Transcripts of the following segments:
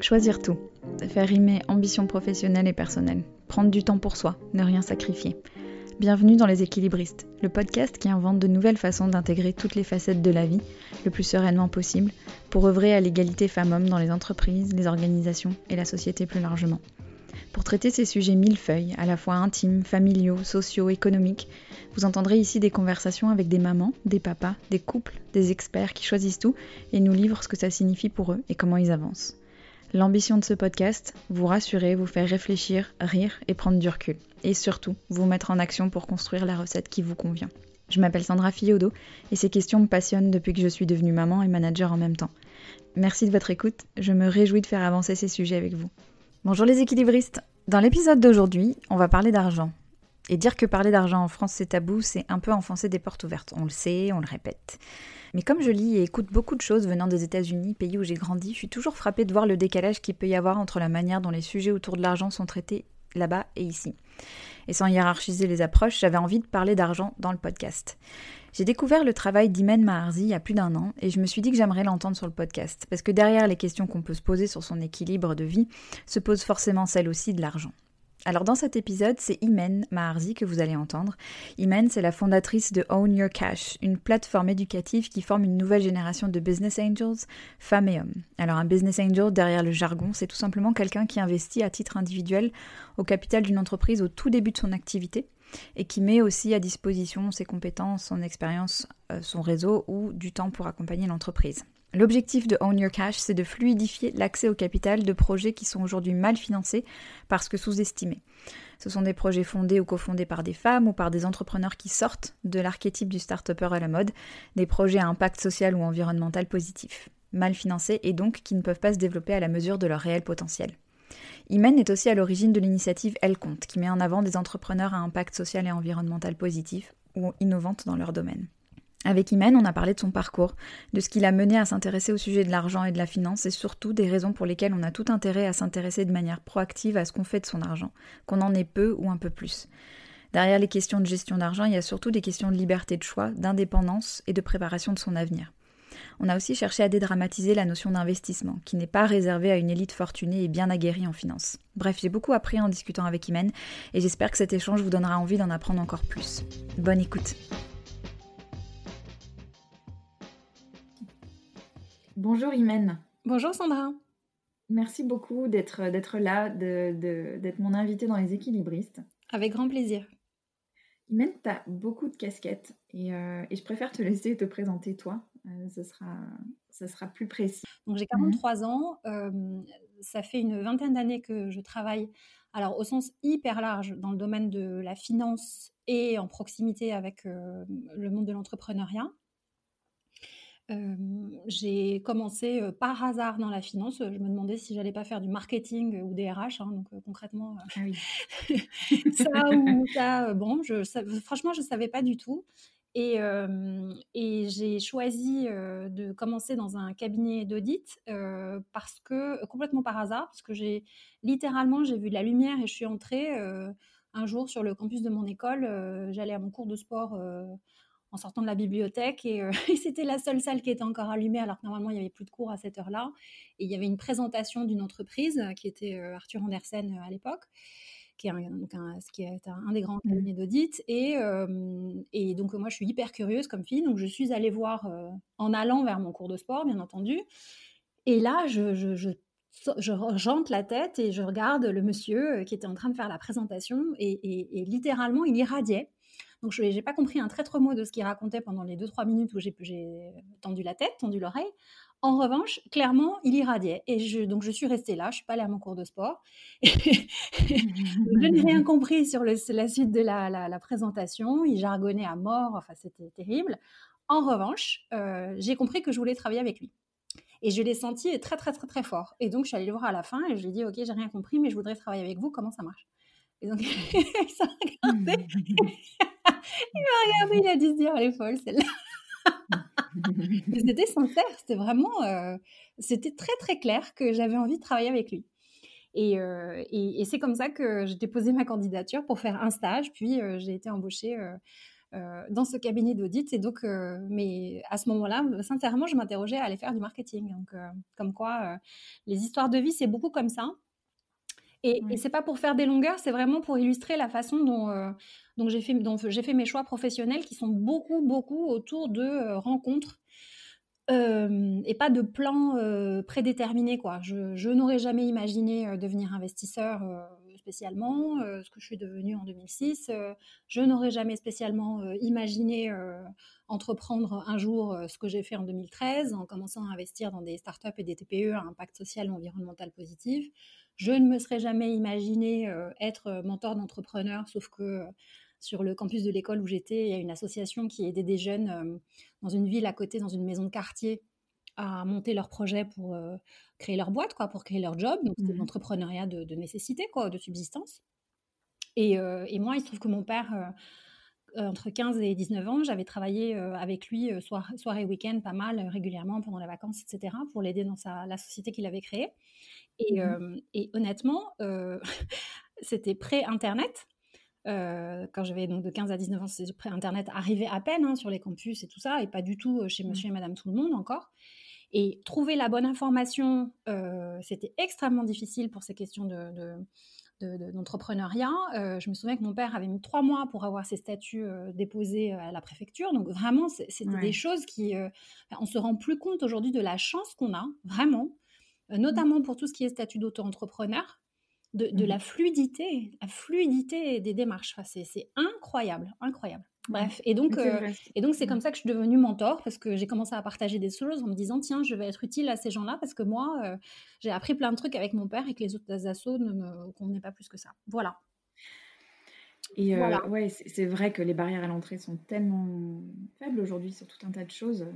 Choisir tout. Faire rimer ambition professionnelle et personnelle. Prendre du temps pour soi, ne rien sacrifier. Bienvenue dans Les Équilibristes, le podcast qui invente de nouvelles façons d'intégrer toutes les facettes de la vie le plus sereinement possible pour œuvrer à l'égalité femmes-hommes dans les entreprises, les organisations et la société plus largement. Pour traiter ces sujets millefeuilles, à la fois intimes, familiaux, sociaux, économiques, vous entendrez ici des conversations avec des mamans, des papas, des couples, des experts qui choisissent tout et nous livrent ce que ça signifie pour eux et comment ils avancent. L'ambition de ce podcast, vous rassurer, vous faire réfléchir, rire et prendre du recul. Et surtout, vous mettre en action pour construire la recette qui vous convient. Je m'appelle Sandra Fiodo et ces questions me passionnent depuis que je suis devenue maman et manager en même temps. Merci de votre écoute, je me réjouis de faire avancer ces sujets avec vous. Bonjour les équilibristes Dans l'épisode d'aujourd'hui, on va parler d'argent. Et dire que parler d'argent en France c'est tabou, c'est un peu enfoncer des portes ouvertes. On le sait, on le répète. Mais comme je lis et écoute beaucoup de choses venant des États-Unis, pays où j'ai grandi, je suis toujours frappée de voir le décalage qu'il peut y avoir entre la manière dont les sujets autour de l'argent sont traités là-bas et ici. Et sans hiérarchiser les approches, j'avais envie de parler d'argent dans le podcast. J'ai découvert le travail d'Imen Maharzi il y a plus d'un an et je me suis dit que j'aimerais l'entendre sur le podcast, parce que derrière les questions qu'on peut se poser sur son équilibre de vie, se pose forcément celle aussi de l'argent. Alors dans cet épisode, c'est Imen Maharzi que vous allez entendre. Imen, c'est la fondatrice de Own Your Cash, une plateforme éducative qui forme une nouvelle génération de business angels, femmes et hommes. Alors un business angel, derrière le jargon, c'est tout simplement quelqu'un qui investit à titre individuel au capital d'une entreprise au tout début de son activité et qui met aussi à disposition ses compétences, son expérience, euh, son réseau ou du temps pour accompagner l'entreprise. L'objectif de Own Your Cash, c'est de fluidifier l'accès au capital de projets qui sont aujourd'hui mal financés parce que sous-estimés. Ce sont des projets fondés ou cofondés par des femmes ou par des entrepreneurs qui sortent de l'archétype du start-upper à la mode, des projets à impact social ou environnemental positif, mal financés et donc qui ne peuvent pas se développer à la mesure de leur réel potentiel. Imen est aussi à l'origine de l'initiative Elle Compte, qui met en avant des entrepreneurs à impact social et environnemental positif ou innovantes dans leur domaine. Avec Imen, on a parlé de son parcours, de ce qui l'a mené à s'intéresser au sujet de l'argent et de la finance, et surtout des raisons pour lesquelles on a tout intérêt à s'intéresser de manière proactive à ce qu'on fait de son argent, qu'on en ait peu ou un peu plus. Derrière les questions de gestion d'argent, il y a surtout des questions de liberté de choix, d'indépendance et de préparation de son avenir. On a aussi cherché à dédramatiser la notion d'investissement, qui n'est pas réservée à une élite fortunée et bien aguerrie en finance. Bref, j'ai beaucoup appris en discutant avec Imen, et j'espère que cet échange vous donnera envie d'en apprendre encore plus. Bonne écoute Bonjour Imen. Bonjour Sandra. Merci beaucoup d'être là, d'être mon invité dans les équilibristes. Avec grand plaisir. Imen, tu as beaucoup de casquettes et, euh, et, je préfère te laisser te présenter toi. Euh, ce, sera, ce sera plus précis. Donc j'ai 43 mhm. ans. Euh, ça fait une vingtaine d'années que je travaille, alors au sens hyper large, dans le domaine de la finance et en proximité avec le monde de l'entrepreneuriat j'ai commencé par hasard dans la finance. Je me demandais si j'allais pas faire du marketing ou des RH. Hein, donc concrètement, ah ça ou ça, bon, je, franchement, je savais pas du tout. Et, et j'ai choisi de commencer dans un cabinet d'audit parce que complètement par hasard, parce que j'ai littéralement j'ai vu de la lumière et je suis entrée un jour sur le campus de mon école. J'allais à mon cours de sport en sortant de la bibliothèque euh, et, c'était la seule salle qui était encore allumée alors que normalement il n'y avait plus de cours à cette heure-là. Et il y avait une présentation d'une entreprise euh, qui était euh, Arthur Andersen à l'époque, qui est, un, donc un, qui est un, des grands mmh. cabinets d'audit. Et, et, donc moi je suis hyper curieuse comme fille, donc je suis allée voir en allant vers mon cours de sport bien entendu. Et là je, je, je je jante la tête et je regarde le monsieur qui était en train de faire la présentation et littéralement il irradiait. Donc, je n'ai pas compris un traître mot de ce qu'il racontait pendant les 2-3 minutes où j'ai tendu la tête, tendu l'oreille. En revanche, clairement, il irradiait. Et donc, je suis restée là. Je suis pas allée à mon cours de sport. je n'ai rien compris sur la suite de la, présentation. Il jargonnait à mort. Enfin, c'était terrible. En revanche, euh, j'ai compris que je voulais travailler avec lui. Et je l'ai senti très, très, très, très fort. Et donc, je suis allée le voir à la fin et je lui ai dit, OK, j'ai rien compris, mais je voudrais travailler avec vous. Comment ça marche? Et donc, il s'est regardé. il m'a regardé, il a dit se dire, elle est folle celle-là. c'était sincère, c'était vraiment, euh, c'était très très clair que j'avais envie de travailler avec lui. Et, euh, et, c'est comme ça que j'ai déposé ma candidature pour faire un stage, puis euh, j'ai été embauchée dans ce cabinet d'audit. Et donc, mais à ce moment-là, sincèrement, je m'interrogeais à aller faire du marketing. Donc, comme quoi, les histoires de vie, c'est beaucoup comme ça. Et, et c'est pas pour faire des longueurs, c'est vraiment pour illustrer la façon dont, dont j'ai fait, fait mes choix professionnels qui sont beaucoup, beaucoup autour de rencontres et pas de plan prédéterminé. Quoi. Je, je n'aurais jamais imaginé devenir investisseur spécialement, ce que je suis devenue en 2006. je n'aurais jamais spécialement imaginé entreprendre un jour ce que j'ai fait en 2013 en commençant à investir dans des startups et des TPE à impact social et environnemental positif. Je ne me serais jamais imaginé être mentor d'entrepreneur, sauf que sur le campus de l'école où j'étais, il y a une association qui aidait des jeunes euh, dans une ville à côté, dans une maison de quartier, à monter leur projet pour euh, créer leur boîte, quoi, pour créer leur job. Donc, c'était mmh l'entrepreneuriat de, nécessité, quoi, de subsistance. Et, euh, et, moi, il se trouve que mon père, entre 15 et 19 ans, j'avais travaillé avec lui soir, soirée, week-end, pas mal, régulièrement, pendant les vacances, etc., pour l'aider dans sa, la société qu'il avait créée. Et, mmh et honnêtement, c'était pré-internet. Euh, quand j'avais donc de 15 à 19 ans, c'était Internet arrivait à peine hein, sur les campus et tout ça, et pas du tout euh, chez mmh. monsieur et madame tout le monde encore. Et trouver la bonne information, euh, c'était extrêmement difficile pour ces questions d'entrepreneuriat. De, je me souviens que mon père avait mis trois mois pour avoir ses statuts déposés à la préfecture. Donc vraiment, c'était des choses qui... on se rend plus compte aujourd'hui de la chance qu'on a, vraiment. Notamment pour tout ce qui est statut d'auto-entrepreneur de, la mmh fluidité, la fluidité des démarches. c'est incroyable, incroyable. Bref, et donc, euh, et donc c'est comme mmh. ça que je suis devenue mentor parce que j'ai commencé à partager des choses en me disant tiens, je vais être utile à ces gens-là parce que moi, euh, j'ai appris plein de trucs avec mon père et que les autres assos ne me convenaient pas plus que ça. Voilà. Et euh, ouais, c'est vrai que les barrières à l'entrée sont tellement faibles aujourd'hui sur tout un tas de choses.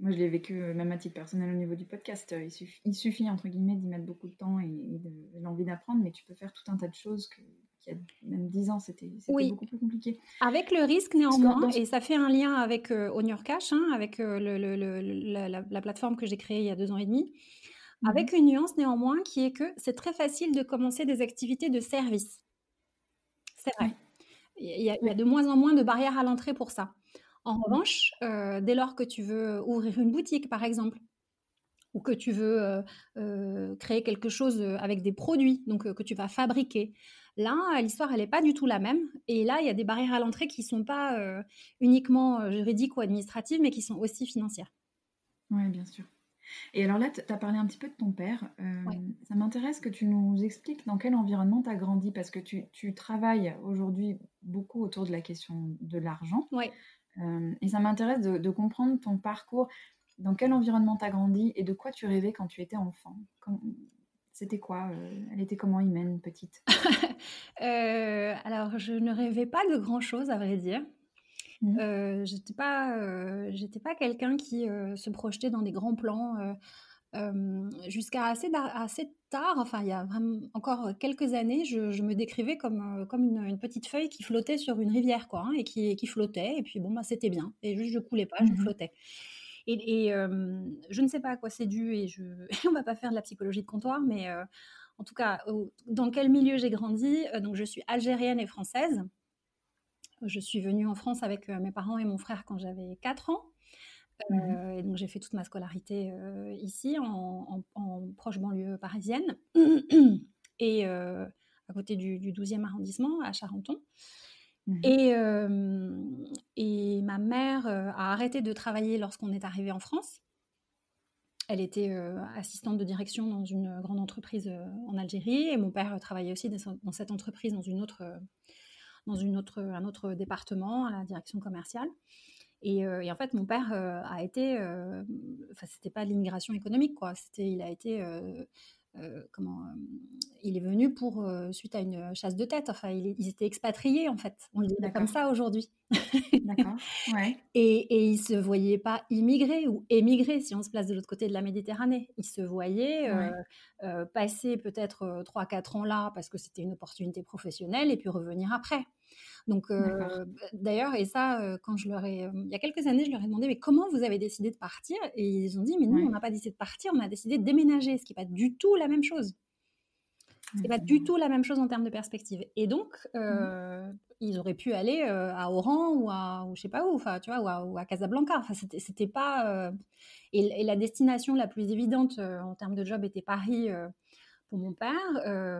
Moi, je l'ai vécu euh, même à titre personnel au niveau du podcast. Euh, il suffit, entre guillemets, d'y mettre beaucoup de temps et, de, l'envie d'apprendre, mais tu peux faire tout un tas de choses que, qu'il y a même dix ans, c'était beaucoup plus compliqué. Avec le risque néanmoins, et ça fait un lien avec euh, Cash, hein, avec euh, le, la, plateforme que j'ai créée il y a deux ans et demi, mmh avec une nuance néanmoins qui est que c'est très facile de commencer des activités de service. C'est vrai. Il y, a, il y, a, de moins en moins de barrières à l'entrée pour ça. En mmh. revanche, euh, dès lors que tu veux ouvrir une boutique, par exemple, ou que tu veux euh, euh, créer quelque chose avec des produits, donc que tu vas fabriquer, là, l'histoire, elle n'est pas du tout la même. Et là, il y a des barrières à l'entrée qui ne sont pas uniquement juridiques ou administratives, mais qui sont aussi financières. Oui, bien sûr. Et alors là, tu as parlé un petit peu de ton père. Ça m'intéresse que tu nous expliques dans quel environnement tu as grandi, parce que tu, tu travailles aujourd'hui beaucoup autour de la question de l'argent. Oui. Euh, et ça m'intéresse de, comprendre ton parcours, dans quel environnement tu as grandi et de quoi tu rêvais quand tu étais enfant? C'était quoi euh, Elle était comment Imen, petite? Euh, Alors, je ne rêvais pas de grand-chose, à vrai dire. Mmh. j'étais pas, j'étais pas quelqu'un qui se projetait dans des grands plans jusqu'à assez, assez tard, enfin il y a vraiment encore quelques années, je, me décrivais comme, comme une, petite feuille qui flottait sur une rivière, quoi, hein, et qui, qui, flottait, et puis bon, bah, c'était bien, et juste je coulais pas, je mmh flottais. Et, je ne sais pas à quoi c'est dû, et je, on va pas faire de la psychologie de comptoir, mais en tout cas, dans quel milieu j'ai grandi, donc je suis algérienne et française. Je suis venue en France avec mes parents et mon frère quand j'avais 4 ans. Mmh euh, et donc j'ai fait toute ma scolarité euh, ici, en, proche banlieue parisienne, et euh, à côté du, 12e arrondissement, à Charenton. Mmh et, ma mère a arrêté de travailler lorsqu'on est arrivé en France. Elle était assistante de direction dans une grande entreprise en Algérie et mon père travaillait aussi dans cette entreprise dans une autre, dans une autre, un autre département à la direction commerciale. Euh, et, en fait, mon père euh, a été, enfin, c'était pas l'immigration économique, quoi. C'était, il a été, comment, il est venu pour suite à une chasse de tête. Enfin, il, ils étaient expatriés en fait. On le dit comme ça aujourd'hui. D'accord. Ouais. et, et il se voyait pas immigrer ou émigrer si on se place de l'autre côté de la Méditerranée. Il se voyait passer peut-être 3-4 ans là parce que c'était une opportunité professionnelle et puis revenir après. Donc, euh, d'ailleurs, et ça, euh, quand je leur ai, euh, il y a quelques années, je leur ai demandé, mais comment vous avez décidé de partir? Et ils ont dit, mais nous, on n'a pas décidé de partir, on a décidé de déménager, ce qui n'est pas du tout la même chose. C'est pas du tout la même chose en termes de perspective. Et donc, mmh. ils auraient pu aller à Oran ou à, ou je sais pas où, enfin, tu vois, ou à, Casablanca. Enfin, c'était pas. Et, et, la destination la plus évidente en termes de job était Paris pour mon père.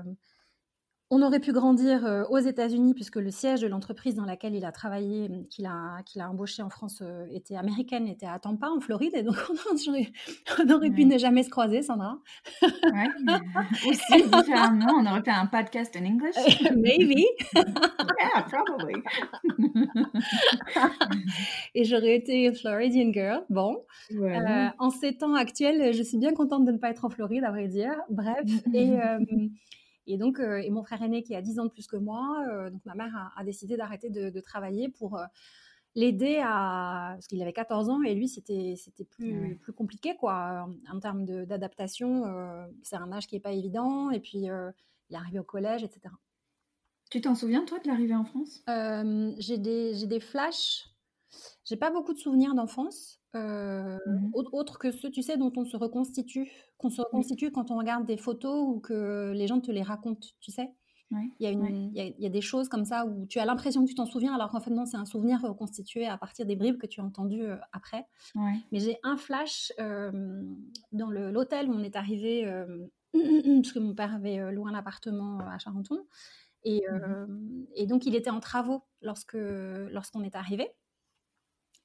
On aurait pu grandir euh, aux États-Unis puisque le siège de l'entreprise dans laquelle il a travaillé, hum, qu'il a, qu'il a embauché en France, euh, était américaine, était à Tampa, en Floride. Et donc, on aurait, pu ne jamais se croiser, Sandra. Ouais, aussi différemment, on aurait fait un podcast en English. Maybe. yeah, probably. et j'aurais été Floridian girl. Bon. Euh, en ces temps actuels, je suis bien contente de ne pas être en Floride, à vrai dire. Bref. Et. Et donc, euh, et mon frère aîné qui a 10 ans de plus que moi, euh, donc ma mère a, décidé d'arrêter de, travailler pour euh, l'aider à parce qu'il avait 14 ans et lui c'était c'était plus plus compliqué quoi en, termes d'adaptation c'est un âge qui est pas évident et puis il est arrivé au collège etc tu t'en souviens toi de l'arrivée en France? J'ai des j'ai des flashs j'ai pas beaucoup de souvenirs d'enfance euh, mmh autre que ceux, tu sais, dont on se reconstitue, qu'on se reconstitue quand on regarde des photos ou que les gens te les racontent, tu sais? Il, y a une, il, y a, des choses comme ça où tu as l'impression que tu t'en souviens, alors qu'en fait, non, c'est un souvenir reconstitué à partir des bribes que tu as entendues euh, après. Mais j'ai un flash euh, dans l'hôtel où on est arrivé, parce que mon père avait loué un appartement à Charenton. Et, mmh et, donc, il était en travaux lorsque lorsqu'on est arrivé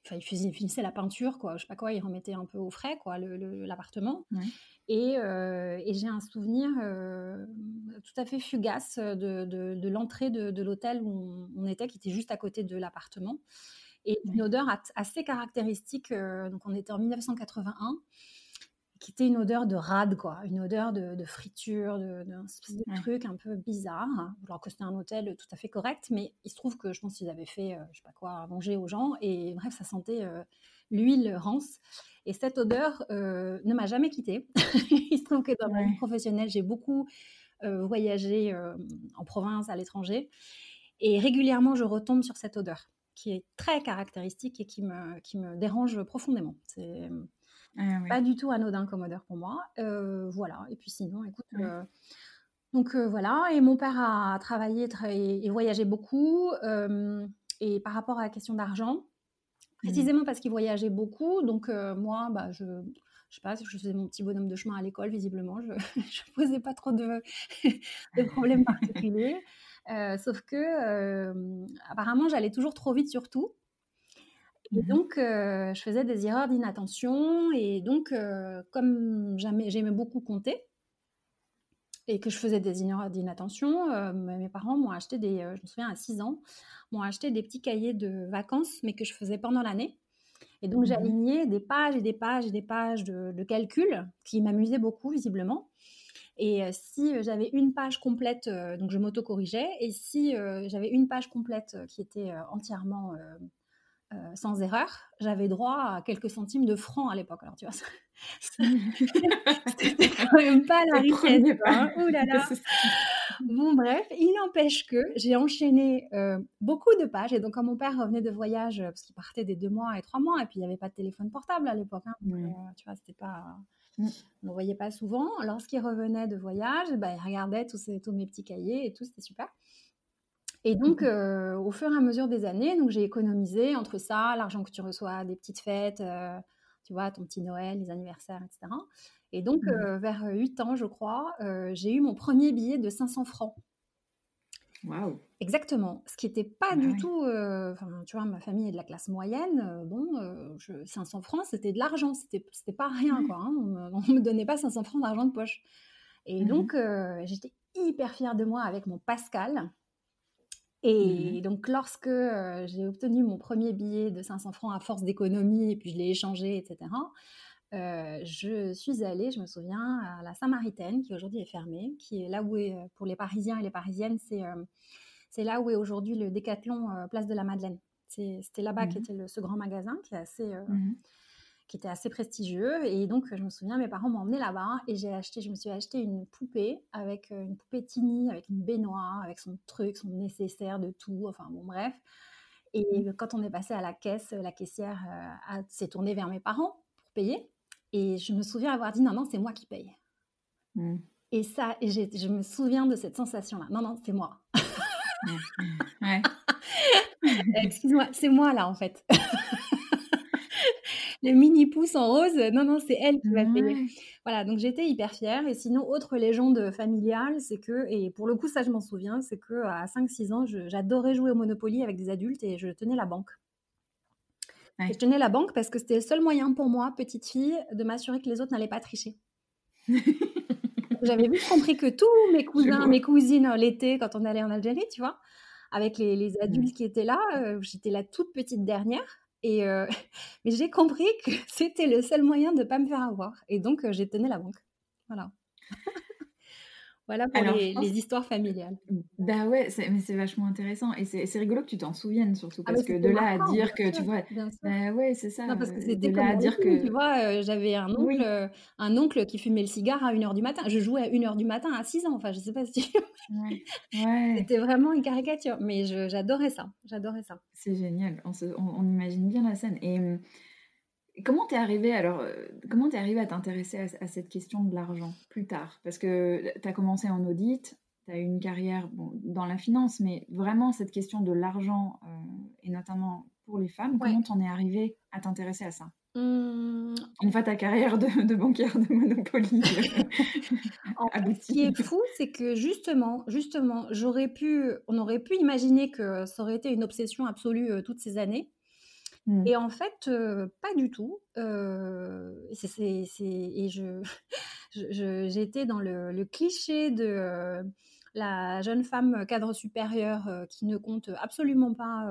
enfin, il finissait la peinture, quoi, je sais pas quoi, il remettait un peu au frais, quoi, l'appartement. Et, euh, et j'ai un souvenir euh, tout à fait fugace de, de, l'entrée de, l'hôtel où on, était, qui était juste à côté de l'appartement. Et une odeur assez caractéristique. Euh, donc, on était en 1981 qui était une odeur de rade, quoi, une odeur de, friture, d'un de, truc un peu bizarre, alors que c'était un hôtel tout à fait correct, mais il se trouve que je pense qu'ils avaient fait, euh, je sais pas quoi, à manger aux gens, et bref, ça sentait euh, l'huile rance. Et cette odeur euh, ne m'a jamais quittée. il se trouve que dans ma vie professionnelle, j'ai beaucoup voyagé en province, à l'étranger, et régulièrement, je retombe sur cette odeur qui est très caractéristique et qui me, qui me dérange profondément. C'est ah pas du tout anodin comme odeur pour moi. Euh, voilà. Et puis sinon, écoute. Euh, donc euh, voilà. Et mon père a travaillé et, voyagé beaucoup. et par rapport à la question d'argent, mmh. précisément parce qu'il voyageait beaucoup, donc moi, bah, je je sais pas, je faisais mon petit bonhomme de chemin à l'école, visiblement, je ne posais pas trop de, de problèmes particuliers. sauf que, apparemment, j'allais toujours trop vite sur tout. Et mmh donc, je faisais des erreurs d'inattention. Et donc, comme j'aimais beaucoup compter et que je faisais des erreurs d'inattention, mes parents m'ont acheté des, je me souviens à 6 ans, m'ont acheté des petits cahiers de vacances, mais que je faisais pendant l'année. Et donc, mmh j'alignais des pages et des pages et des pages de, de calcul qui m'amusaient beaucoup, visiblement. Et si j'avais une page complète, donc je m'auto-corrigeais. Et si j'avais une page complète qui était entièrement euh, sans erreur, j'avais droit à quelques centimes de francs à l'époque. Alors, tu vois, c'était quand même pas la richesse. Hein. là là. Bon, bref, il n'empêche que j'ai enchaîné euh, beaucoup de pages. Et donc, quand mon père revenait de voyage, parce qu'il partait des deux mois et trois mois, et puis il n'y avait pas de téléphone portable à l'époque. Hein, euh, tu vois, c'était pas. Mm. On ne voyait pas souvent. Lorsqu'il revenait de voyage, bah, il regardait tous, tous mes petits cahiers et tout, c'était super. Et donc, mmh euh, au fur et à mesure des années, donc j'ai économisé entre ça, l'argent que tu reçois des petites fêtes, euh, tu vois, ton petit Noël, les anniversaires, etc. Et donc, mmh euh, vers 8 ans, je crois, j'ai eu mon premier billet de 500 francs. Waouh Exactement. Ce qui n'était pas du tout. tu vois, ma famille est de la classe moyenne. bon, 500 francs, c'était de l'argent. C'était, c'était pas rien, quoi. Hein. On ne me donnait pas 500 francs d'argent de poche. Et mmh donc, j'étais hyper fière de moi avec mon Pascal. Et mmh donc, lorsque j'ai obtenu mon premier billet de 500 francs à force d'économie, et puis je l'ai échangé, etc., je suis allée, je me souviens, à la Samaritaine, qui aujourd'hui est fermée, qui est là où est, pour les Parisiens et les Parisiennes, c'est c'est là où est aujourd'hui le Décathlon Place de la Madeleine. C'était là-bas mmh qu'était ce grand magasin qui est assez, mmh qui était assez prestigieux. Et donc, je me souviens, mes parents m'ont emmené là-bas et j'ai acheté, je me suis acheté une poupée avec euh, une poupée Tini, avec une baignoire, avec son truc, son nécessaire de tout. Enfin, bon, bref. Et mmh. quand on est passé à la caisse, la caissière euh, s'est tournée vers mes parents pour payer. Et je me souviens avoir dit non, non, c'est moi qui paye. Mmh. Et ça, et je me souviens de cette sensation-là. Non, non, c'est moi. ouais. Excuse-moi, c'est moi là en fait. les mini pouces en rose, non, non, c'est elle qui va payer. Voilà, donc j'étais hyper fière. Et sinon, autre légende familiale, c'est que, et pour le coup, ça je m'en souviens, c'est que à 5-6 ans, j'adorais jouer au Monopoly avec des adultes et je tenais la banque. je tenais la banque parce que c'était le seul moyen pour moi, petite fille, de m'assurer que les autres n'allaient pas tricher. J'avais vite compris que tous mes cousins, mes cousines, l'été, quand on allait en Algérie, tu vois, avec les, mmh. adultes qui étaient là, euh, j'étais la toute petite dernière. Et euh, mais j'ai compris que c'était le seul moyen de ne pas me faire avoir. Et donc, euh, j'ai tenu la banque. Voilà. Voilà pour les, histoires familiales. Bah ouais, mais c'est vachement intéressant. Et c'est rigolo que tu t'en souviennes surtout, ah, parce que de là à dire que, tu vois, bah ouais, c'est ça. Non, parce que c'était comme à dire que... tu vois, euh, j'avais un oncle, euh, un oncle qui fumait le cigare à 1h du matin. Je jouais à 1h du matin à 6 ans, enfin, je sais pas si... ouais. C'était vraiment une caricature, mais j'adorais ça, j'adorais ça. C'est génial, on, on, on, imagine bien la scène. Et hum, Comment t'es arrivé alors euh, Comment t'es arrivé à t'intéresser à, cette question de l'argent plus tard? Parce que tu as commencé en audit, tu as eu une carrière dans la finance, mais vraiment cette question de l'argent euh, et notamment pour les femmes, comment t'en es arrivé à t'intéresser à ça? Mmh. Une fois ta carrière de, banquière de Monopoly Ce qui est fou, c'est que justement, justement, j'aurais pu, on aurait pu imaginer que ça aurait été une obsession absolue euh, toutes ces années. Mmh. Et en fait, pas du tout. et je, j'étais dans le, cliché de la jeune femme cadre supérieur qui ne compte absolument pas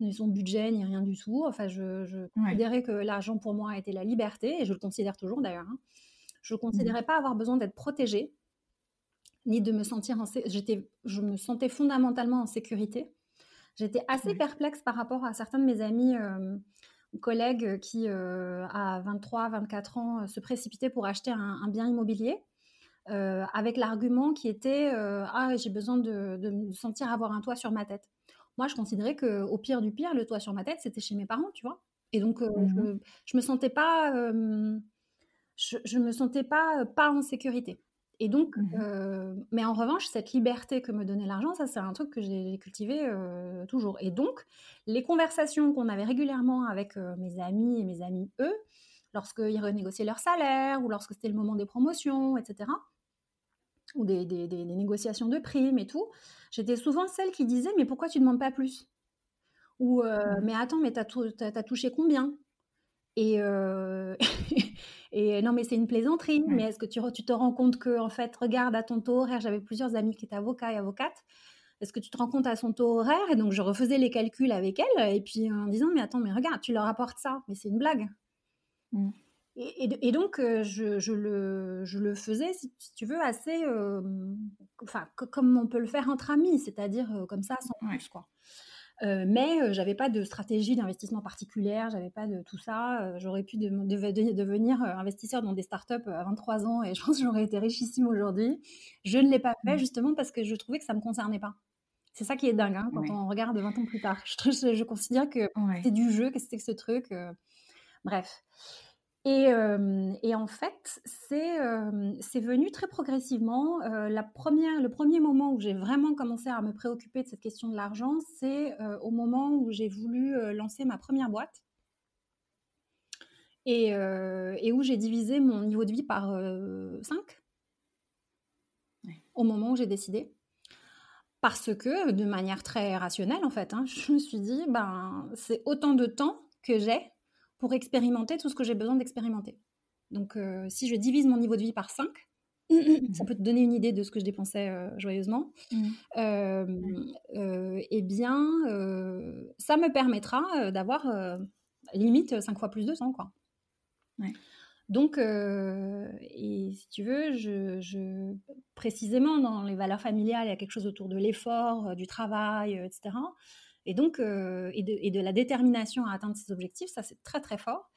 ni son budget ni rien du tout. Enfin, je, considérais que l'argent pour moi était la liberté, et je le considère toujours d'ailleurs. Hein. Je ne mmh considérais pas avoir besoin d'être protégée, ni de me sentir en j'étais, je me sentais fondamentalement en sécurité. J'étais assez perplexe par rapport à certains de mes amis ou collègues qui, à 23, 24 ans, se précipitaient pour acheter un, bien immobilier. avec l'argument qui était ah j'ai besoin de, me sentir avoir un toit sur ma tête. Moi, je considérais que au pire du pire, le toit sur ma tête, c'était chez mes parents, tu vois? Et donc, mmh je, me sentais pas, je, je, me sentais pas pas en sécurité. Et donc, mmh euh, mais en revanche, cette liberté que me donnait l'argent, ça, c'est un truc que j'ai cultivé euh, toujours. Et donc, les conversations qu'on avait régulièrement avec euh, mes amis et mes amis, eux, lorsqu'ils renégociaient leur salaire ou lorsque c'était le moment des promotions, etc., ou des, négociations de primes et tout, j'étais souvent celle qui disait Mais pourquoi tu ne demandes pas plus? Ou mmh Mais attends, mais tu as, touché combien? Et, Et non, mais c'est une plaisanterie. Mais est-ce que tu, tu, te rends compte que, en fait, regarde à ton taux horaire, j'avais plusieurs amis qui étaient avocats et avocates. Est-ce que tu te rends compte à son taux horaire? Et donc, je refaisais les calculs avec elle. Et puis, en disant, mais attends, mais regarde, tu leur apportes ça. Mais c'est une blague. Mmh. Et, donc, je, je, le, je, le, faisais, si, tu veux, assez. enfin, comme on peut le faire entre amis, c'est-à-dire comme ça, sans plus, quoi. Euh, mais euh, j'avais pas de stratégie d'investissement particulière, j'avais pas de tout ça. Euh, j'aurais pu devenir investisseur dans des startups à 23 ans et je pense que j'aurais été richissime aujourd'hui. Je ne l'ai pas fait mmh. justement parce que je trouvais que ça me concernait pas. C'est ça qui est dingue hein, quand on regarde 20 ans plus tard. Je, je considère que c'était du jeu, que c'était que ce truc. bref. Et, en fait, c'est venu très progressivement. la première, le premier moment où j'ai vraiment commencé à me préoccuper de cette question de l'argent, c'est au moment où j'ai voulu lancer ma première boîte et, où j'ai divisé mon niveau de vie par 5 au moment où j'ai décidé. Parce que, de manière très rationnelle, en fait, hein, je me suis dit, ben, c'est autant de temps que j'ai pour expérimenter tout ce que j'ai besoin d'expérimenter. Donc, euh, si je divise mon niveau de vie par 5, ça peut te donner une idée de ce que je dépensais euh, joyeusement, mmh. euh, eh bien, ça me permettra d'avoir limite 5 fois plus de temps. Quoi. Donc, et si tu veux, je, précisément dans les valeurs familiales, il y a quelque chose autour de l'effort, du travail, etc. Et donc, euh, et, de, la détermination à atteindre ces objectifs, ça c'est très très fort.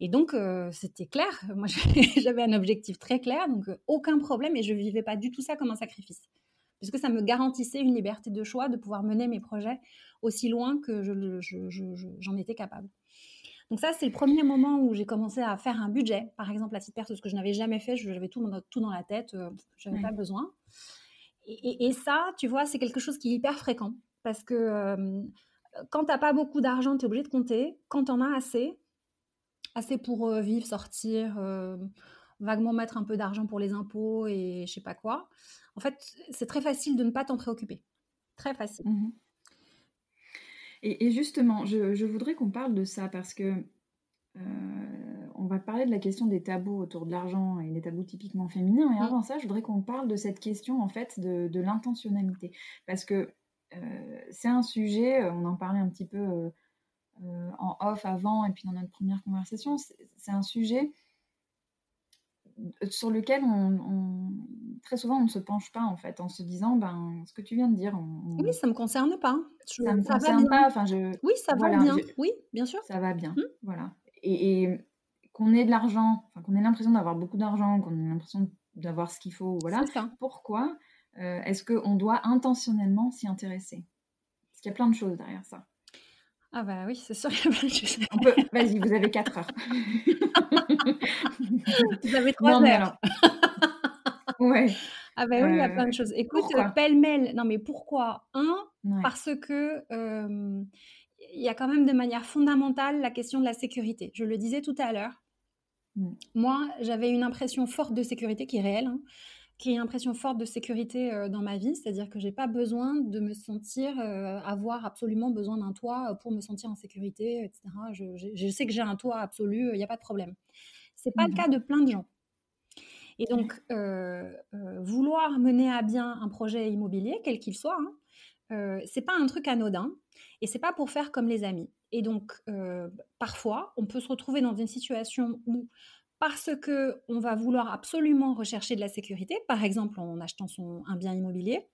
Et donc, euh, c'était clair. Moi, j'avais un objectif très clair, donc euh, aucun problème. Et je ne vivais pas du tout ça comme un sacrifice, puisque ça me garantissait une liberté de choix, de pouvoir mener mes projets aussi loin que j'en je, étais capable. Donc ça, c'est le premier moment où j'ai commencé à faire un budget, par exemple à titre perso, ce que je n'avais jamais fait, j'avais tout, tout dans la tête, je n'avais pas besoin. Et, ça, tu vois, c'est quelque chose qui est hyper fréquent, parce que euh, quand tu n'as pas beaucoup d'argent, tu es obligé de compter. Quand tu en as assez, assez pour euh, vivre, sortir, vaguement mettre un peu d'argent pour les impôts et je sais pas quoi, en fait, c'est très facile de ne pas t'en préoccuper. Très facile. Mmh et, justement, je, voudrais qu'on parle de ça parce que on va parler de la question des tabous autour de l'argent et des tabous typiquement féminins. Et avant ça, je voudrais qu'on parle de cette question en fait de, l'intentionnalité parce que c'est un sujet. On en parlait un petit peu euh, en off avant et puis dans notre première conversation. C'est un sujet sur lequel on, très souvent on ne se penche pas en fait en se disant ben ce que tu viens de dire oui ça me concerne pas ça me concerne pas enfin je oui ça va bien oui bien sûr ça va bien mmh. voilà et, qu'on ait de l'argent qu'on ait l'impression d'avoir beaucoup d'argent qu'on ait l'impression d'avoir ce qu'il faut voilà pourquoi euh, est-ce qu'on doit intentionnellement s'y intéresser? Parce qu'il y a plein de choses derrière ça ah bah oui, c'est sûr qu'il y a plein de choses. Vas-y, vous avez 4 heures. vous avez 3 heures. ouais. Ah bah oui, il y a plein de euh, choses. Écoute, pêle-mêle, non mais pourquoi? Un, parce que il y a quand même de manière fondamentale la question de la sécurité. Je le disais tout à l'heure. Mm. Moi, j'avais une impression forte de sécurité qui est réelle. Hein qui une impression forte de sécurité euh, dans ma vie, c'est-à-dire que j'ai pas besoin de me sentir, euh, avoir absolument besoin d'un toit pour me sentir en sécurité, etc. Je, sais que j'ai un toit absolu, il n'y a pas de problème. C'est pas le mmh cas de plein de gens. Et donc, euh, vouloir mener à bien un projet immobilier, quel qu'il soit, hein, c'est pas un truc anodin et c'est pas pour faire comme les amis. Et donc, parfois, on peut se retrouver dans une situation où parce que on va vouloir absolument rechercher de la sécurité, par exemple en achetant un bien immobilier,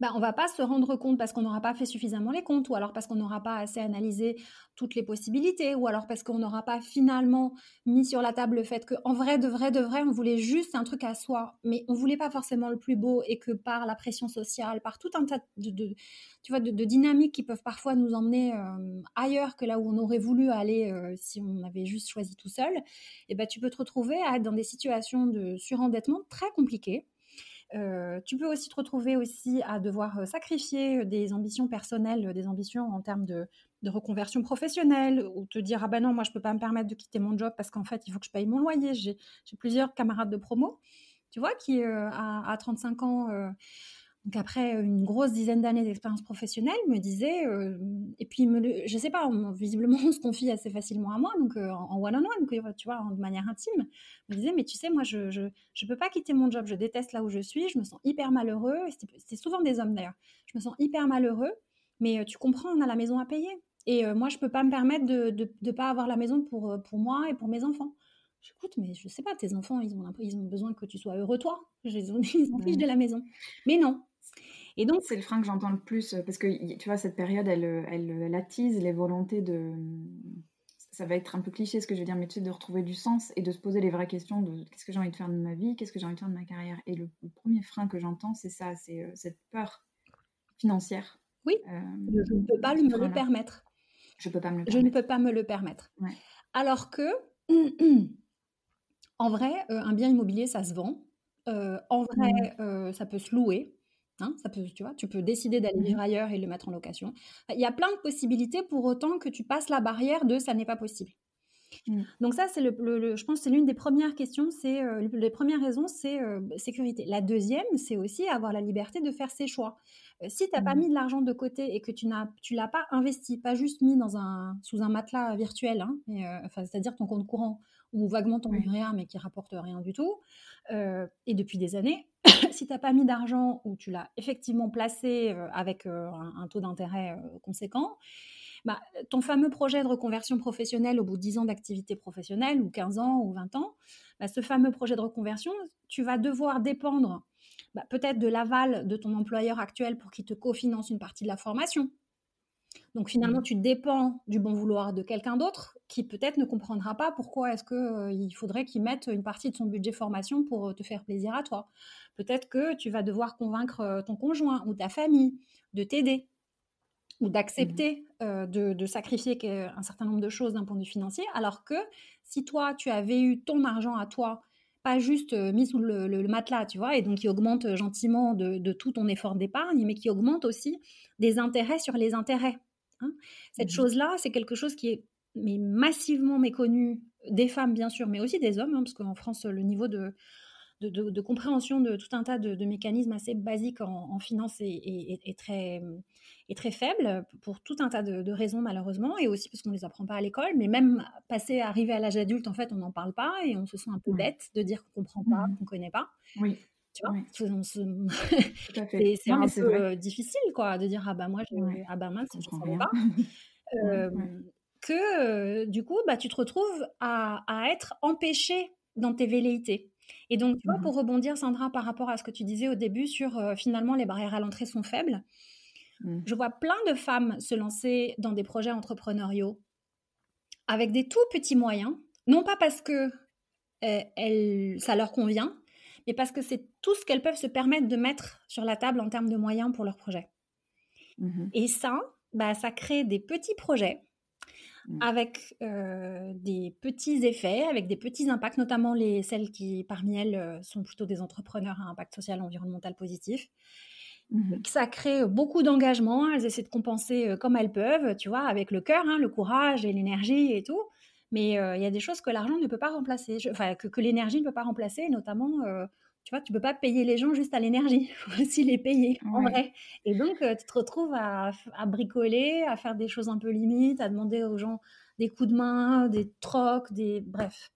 bah, on va pas se rendre compte parce qu'on n'aura pas fait suffisamment les comptes, ou alors parce qu'on n'aura pas assez analysé toutes les possibilités, ou alors parce qu'on n'aura pas finalement mis sur la table le fait qu'en vrai, de vrai, de vrai, on voulait juste un truc à soi, mais on voulait pas forcément le plus beau, et que par la pression sociale, par tout un tas de, dynamiques qui peuvent parfois nous emmener euh, ailleurs que là où on aurait voulu aller euh, si on avait juste choisi tout seul, et eh ben, tu peux te retrouver à être dans des situations de surendettement très compliquées euh, tu peux aussi te retrouver aussi à devoir euh, sacrifier euh, des ambitions personnelles, des ambitions en termes de, reconversion professionnelle, ou te dire ah ben non moi je peux pas me permettre de quitter mon job parce qu'en fait il faut que je paye mon loyer. J'ai plusieurs camarades de promo, tu vois, qui à, à, 35 ans donc après une grosse dizaine d'années d'expérience professionnelle, me disait, euh, et puis me je sais pas, visiblement on se confie assez facilement à moi, donc euh, en one-on-one, tu vois, de manière intime, me disait, mais tu sais, moi je, je, je, peux pas quitter mon job, je déteste là où je suis, je me sens hyper malheureux, c'était souvent des hommes d'ailleurs, je me sens hyper malheureux, mais euh, tu comprends, on a la maison à payer, et moi je peux pas me permettre de ne pas avoir la maison pour, pour moi et pour mes enfants. J'écoute, mais je sais pas, tes enfants, ils ont, ils ont besoin que tu sois heureux toi. Ils ont, ils ont fiche de la maison. Mais non, et donc, c'est le frein que j'entends le plus euh, parce que tu vois, cette période, elle, euh, elle, elle attise les volontés de. Ça va être un peu cliché ce que je veux dire, mais tu sais, de retrouver du sens et de se poser les vraies questions de qu'est-ce que j'ai envie de faire de ma vie, qu'est-ce que j'ai envie de faire de ma carrière. Et le, premier frein que j'entends, c'est ça, c'est euh, cette peur financière. Oui, je ne peux pas me le permettre. Je peux pas me le permettre. Je ne peux pas me le permettre. Alors que, en vrai, un bien immobilier, ça se vend. en vrai, mmh. ça peut se louer. Hein, ça peut, tu vois, tu peux décider d'aller vivre ailleurs et le mettre en location. Il y a plein de possibilités pour autant que tu passes la barrière de ça n'est pas possible. Mmh. Donc ça, c'est le, je pense, c'est l'une des premières questions, c'est euh, les premières raisons, c'est euh, sécurité. La deuxième, c'est aussi avoir la liberté de faire ses choix. Euh, si tu n'as pas mmh. mis de l'argent de côté et que tu n'as, tu l'as pas investi, pas juste mis dans un, sous un matelas virtuel, hein, enfin, c'est-à-dire ton compte courant ou vaguement ton livret A mais qui rapporte rien du tout, et depuis des années, si tu n'as pas mis d'argent ou tu l'as effectivement placé avec un, taux d'intérêt conséquent, bah, ton fameux projet de reconversion professionnelle au bout de 10 ans d'activité professionnelle ou 15 ans ou 20 ans, bah, ce fameux projet de reconversion, tu vas devoir dépendre bah, peut-être de l'aval de ton employeur actuel pour qu'il te cofinance une partie de la formation. Donc finalement, mmh. tu dépends du bon vouloir de quelqu'un d'autre qui peut-être ne comprendra pas pourquoi est-ce qu'il faudrait qu'il mette une partie de son budget formation pour te faire plaisir à toi. Peut-être que tu vas devoir convaincre ton conjoint ou ta famille de t'aider. ou d'accepter mmh. de, sacrifier un certain nombre de choses d'un point de vue financier, alors que si toi, tu avais eu ton argent à toi, pas juste mis sous le, matelas, tu vois, et donc qui augmente gentiment de, tout ton effort d'épargne, mais qui augmente aussi des intérêts sur les intérêts. Hein. Cette mmh chose-là, c'est quelque chose qui est mais massivement méconnu des femmes, bien sûr, mais aussi des hommes, hein, parce qu'en France, le niveau de, de, compréhension de tout un tas de, mécanismes assez basiques en, finance est, très, est très faible pour tout un tas de, raisons, malheureusement, et aussi parce qu'on ne les apprend pas à l'école. Mais même passé, arrivé à l'âge adulte, en fait, on n'en parle pas et on se sent un peu bête de dire qu'on ne comprend pas, mmh qu'on ne connaît pas. Oui. Tu vois, c'est un peu difficile, quoi, de dire ah bah moi, je, ah bah mince, je ne savais pas. que du coup, bah, tu te retrouves à, être empêché dans tes velléités. Et donc, tu vois, mmh pour rebondir, Sandra, par rapport à ce que tu disais au début sur finalement les barrières à l'entrée sont faibles, mmh. je vois plein de femmes se lancer dans des projets entrepreneuriaux avec des tout petits moyens, non pas parce que ça leur convient, mais parce que c'est tout ce qu'elles peuvent se permettre de mettre sur la table en termes de moyens pour leur projet. Mmh Et ça, bah, ça crée des petits projets Mmh. avec des petits effets, avec des petits impacts, notamment les, celles qui, parmi elles, sont plutôt des entrepreneurs à impact social environnemental positif. Mmh ça crée beaucoup d'engagement, elles essaient de compenser comme elles peuvent, tu vois, avec le cœur, hein, le courage et l'énergie et tout. Mais il y a des choses que l'argent ne peut pas remplacer, enfin, que, que l'énergie ne peut pas remplacer, notamment tu vois, tu peux pas payer les gens juste à l'énergie, il faut aussi les payer en vrai. Et donc, euh, tu te retrouves à, bricoler, à faire des choses un peu limites, à demander aux gens des coups de main, des trocs, des bref.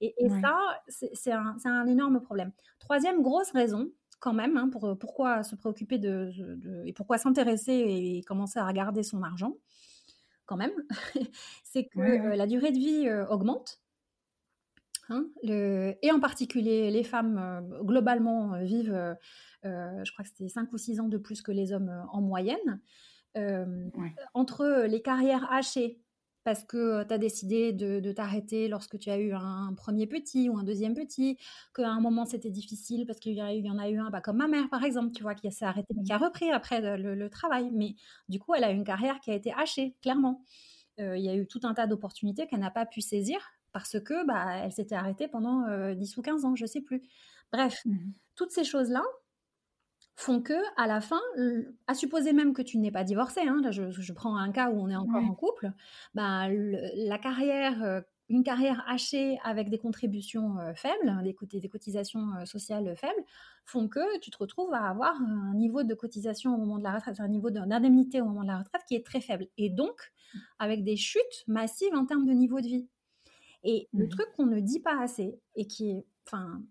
Et, ça, c'est un, énorme problème. Troisième grosse raison, quand même, hein, pour pourquoi se préoccuper de, et pourquoi s'intéresser et commencer à regarder son argent, quand même, c'est que euh, la durée de vie euh, augmente. Hein, et en particulier, les femmes, euh, globalement, vivent, je crois que c'était 5 ou 6 ans de plus que les hommes en moyenne. Entre les carrières hachées, parce que tu as décidé de, t'arrêter lorsque tu as eu un, premier petit ou un deuxième petit, qu'à un moment c'était difficile parce qu'il y, y, en a eu un, bah, comme ma mère par exemple, tu vois, qui s'est arrêtée, mais qui a repris après le, travail. Mais du coup, elle a eu une carrière qui a été hachée, clairement. Il y a eu tout un tas d'opportunités qu'elle n'a pas pu saisir parce que bah, elle s'était arrêtée pendant 10 ou 15 ans, je sais plus. Bref, mmh toutes ces choses-là font que, à la fin, à supposer même que tu n'es pas divorcé, hein, là je, prends un cas où on est encore en couple, bah, la carrière, une carrière hachée avec des contributions faibles, des, des cotisations sociales faibles, font que tu te retrouves à avoir un niveau de cotisation au moment de la retraite, un niveau d'indemnité au moment de la retraite qui est très faible. Et donc, avec des chutes massives en termes de niveau de vie. Et le mmh truc qu'on ne dit pas assez, et qui est, enfin,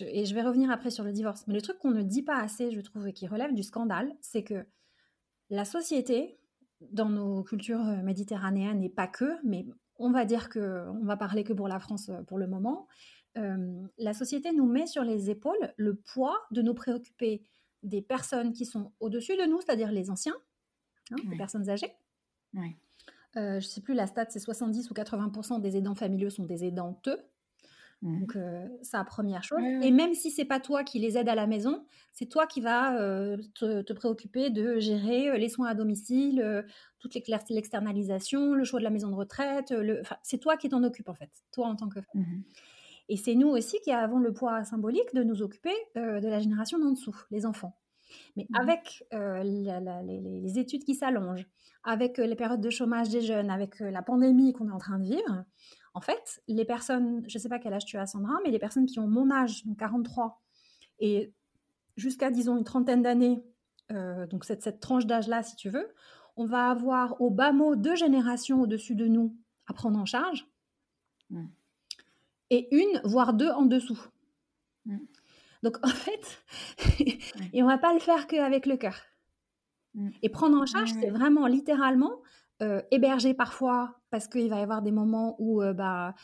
et je vais revenir après sur le divorce, mais le truc qu'on ne dit pas assez, je trouve, et qui relève du scandale, c'est que la société, dans nos cultures euh, méditerranéennes, et pas que, mais on va dire que, on va parler que pour la France euh, pour le moment, euh, la société nous met sur les épaules le poids de nous préoccuper des personnes qui sont au-dessus de nous, c'est-à-dire les anciens, hein, les personnes âgées. Oui euh, je ne sais plus la stat, c'est 70 ou 80% des aidants familiaux sont des aidants Mmh. Donc, euh, ça, première chose. Et même si c'est pas toi qui les aide à la maison, c'est toi qui vas euh, te, préoccuper de gérer les soins à domicile, toute l'externalisation, le choix de la maison de retraite. c'est toi qui t'en occupes, en fait, toi en tant que femme. Mmh Et c'est nous aussi qui avons le poids symbolique de nous occuper de la génération d'en dessous, les enfants. Mais mmh avec les, études qui s'allongent, avec les périodes de chômage des jeunes, avec la pandémie qu'on est en train de vivre, en fait, les personnes, je ne sais pas quel âge tu as Sandra, mais les personnes qui ont mon âge, donc 43, et jusqu'à disons une trentaine d'années, donc cette, cette tranche d'âge-là si tu veux, on va avoir au bas mot deux générations au-dessus de nous à prendre en charge, mmh. et une, voire deux en dessous. Mmh. Donc en fait, et on va pas le faire qu'avec le cœur. Mmh. Et prendre en charge, c'est vraiment littéralement euh, héberger parfois, parce qu'il va y avoir des moments où euh, bah,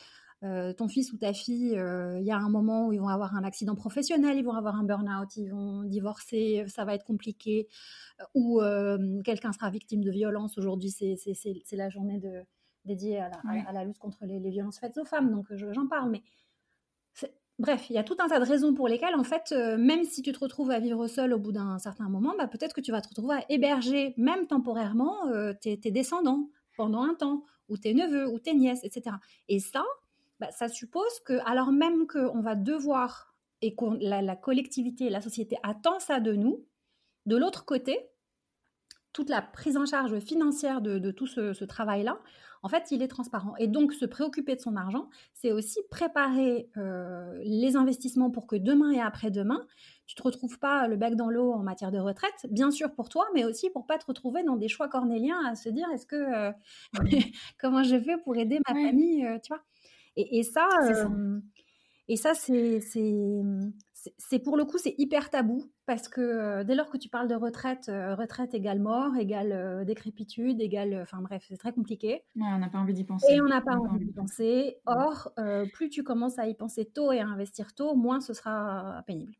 euh, ton fils ou ta fille, il y a un moment où ils vont avoir un accident professionnel, ils vont avoir un burn-out, ils vont divorcer, ça va être compliqué, ou quelqu'un sera victime de violence. Aujourd'hui, c'est la journée dédiée à la, lutte contre les, les, violences faites aux femmes, donc j'en parle, mais bref, il y a tout un tas de raisons pour lesquelles, en fait, même si tu te retrouves à vivre seul au bout d'un certain moment, bah, peut-être que tu vas te retrouver à héberger, même temporairement, tes, descendants pendant un temps, ou tes neveux, ou tes nièces, etc. Et ça, bah, ça suppose que, alors même qu'on va devoir, et que la, la collectivité, la société attend ça de nous, de l'autre côté, toute la prise en charge financière de, tout ce, travail-là, en fait, il est transparent. Et donc, se préoccuper de son argent, c'est aussi préparer euh, les investissements pour que demain et après-demain, tu ne te retrouves pas le bec dans l'eau en matière de retraite, bien sûr pour toi, mais aussi pour pas te retrouver dans des choix cornéliens à se dire est-ce que euh, comment je fais pour aider ma famille, euh, tu vois? Et, ça, et ça, c'est c'est pour le coup, c'est hyper tabou parce que euh, dès lors que tu parles de retraite, euh, retraite égale mort, égale euh, décrépitude, égale. Enfin bref, c'est très compliqué. on n'a pas envie d'y penser. Et on n'a pas, envie d'y penser. Or, plus tu commences à y penser tôt et à investir tôt, moins ce sera pénible.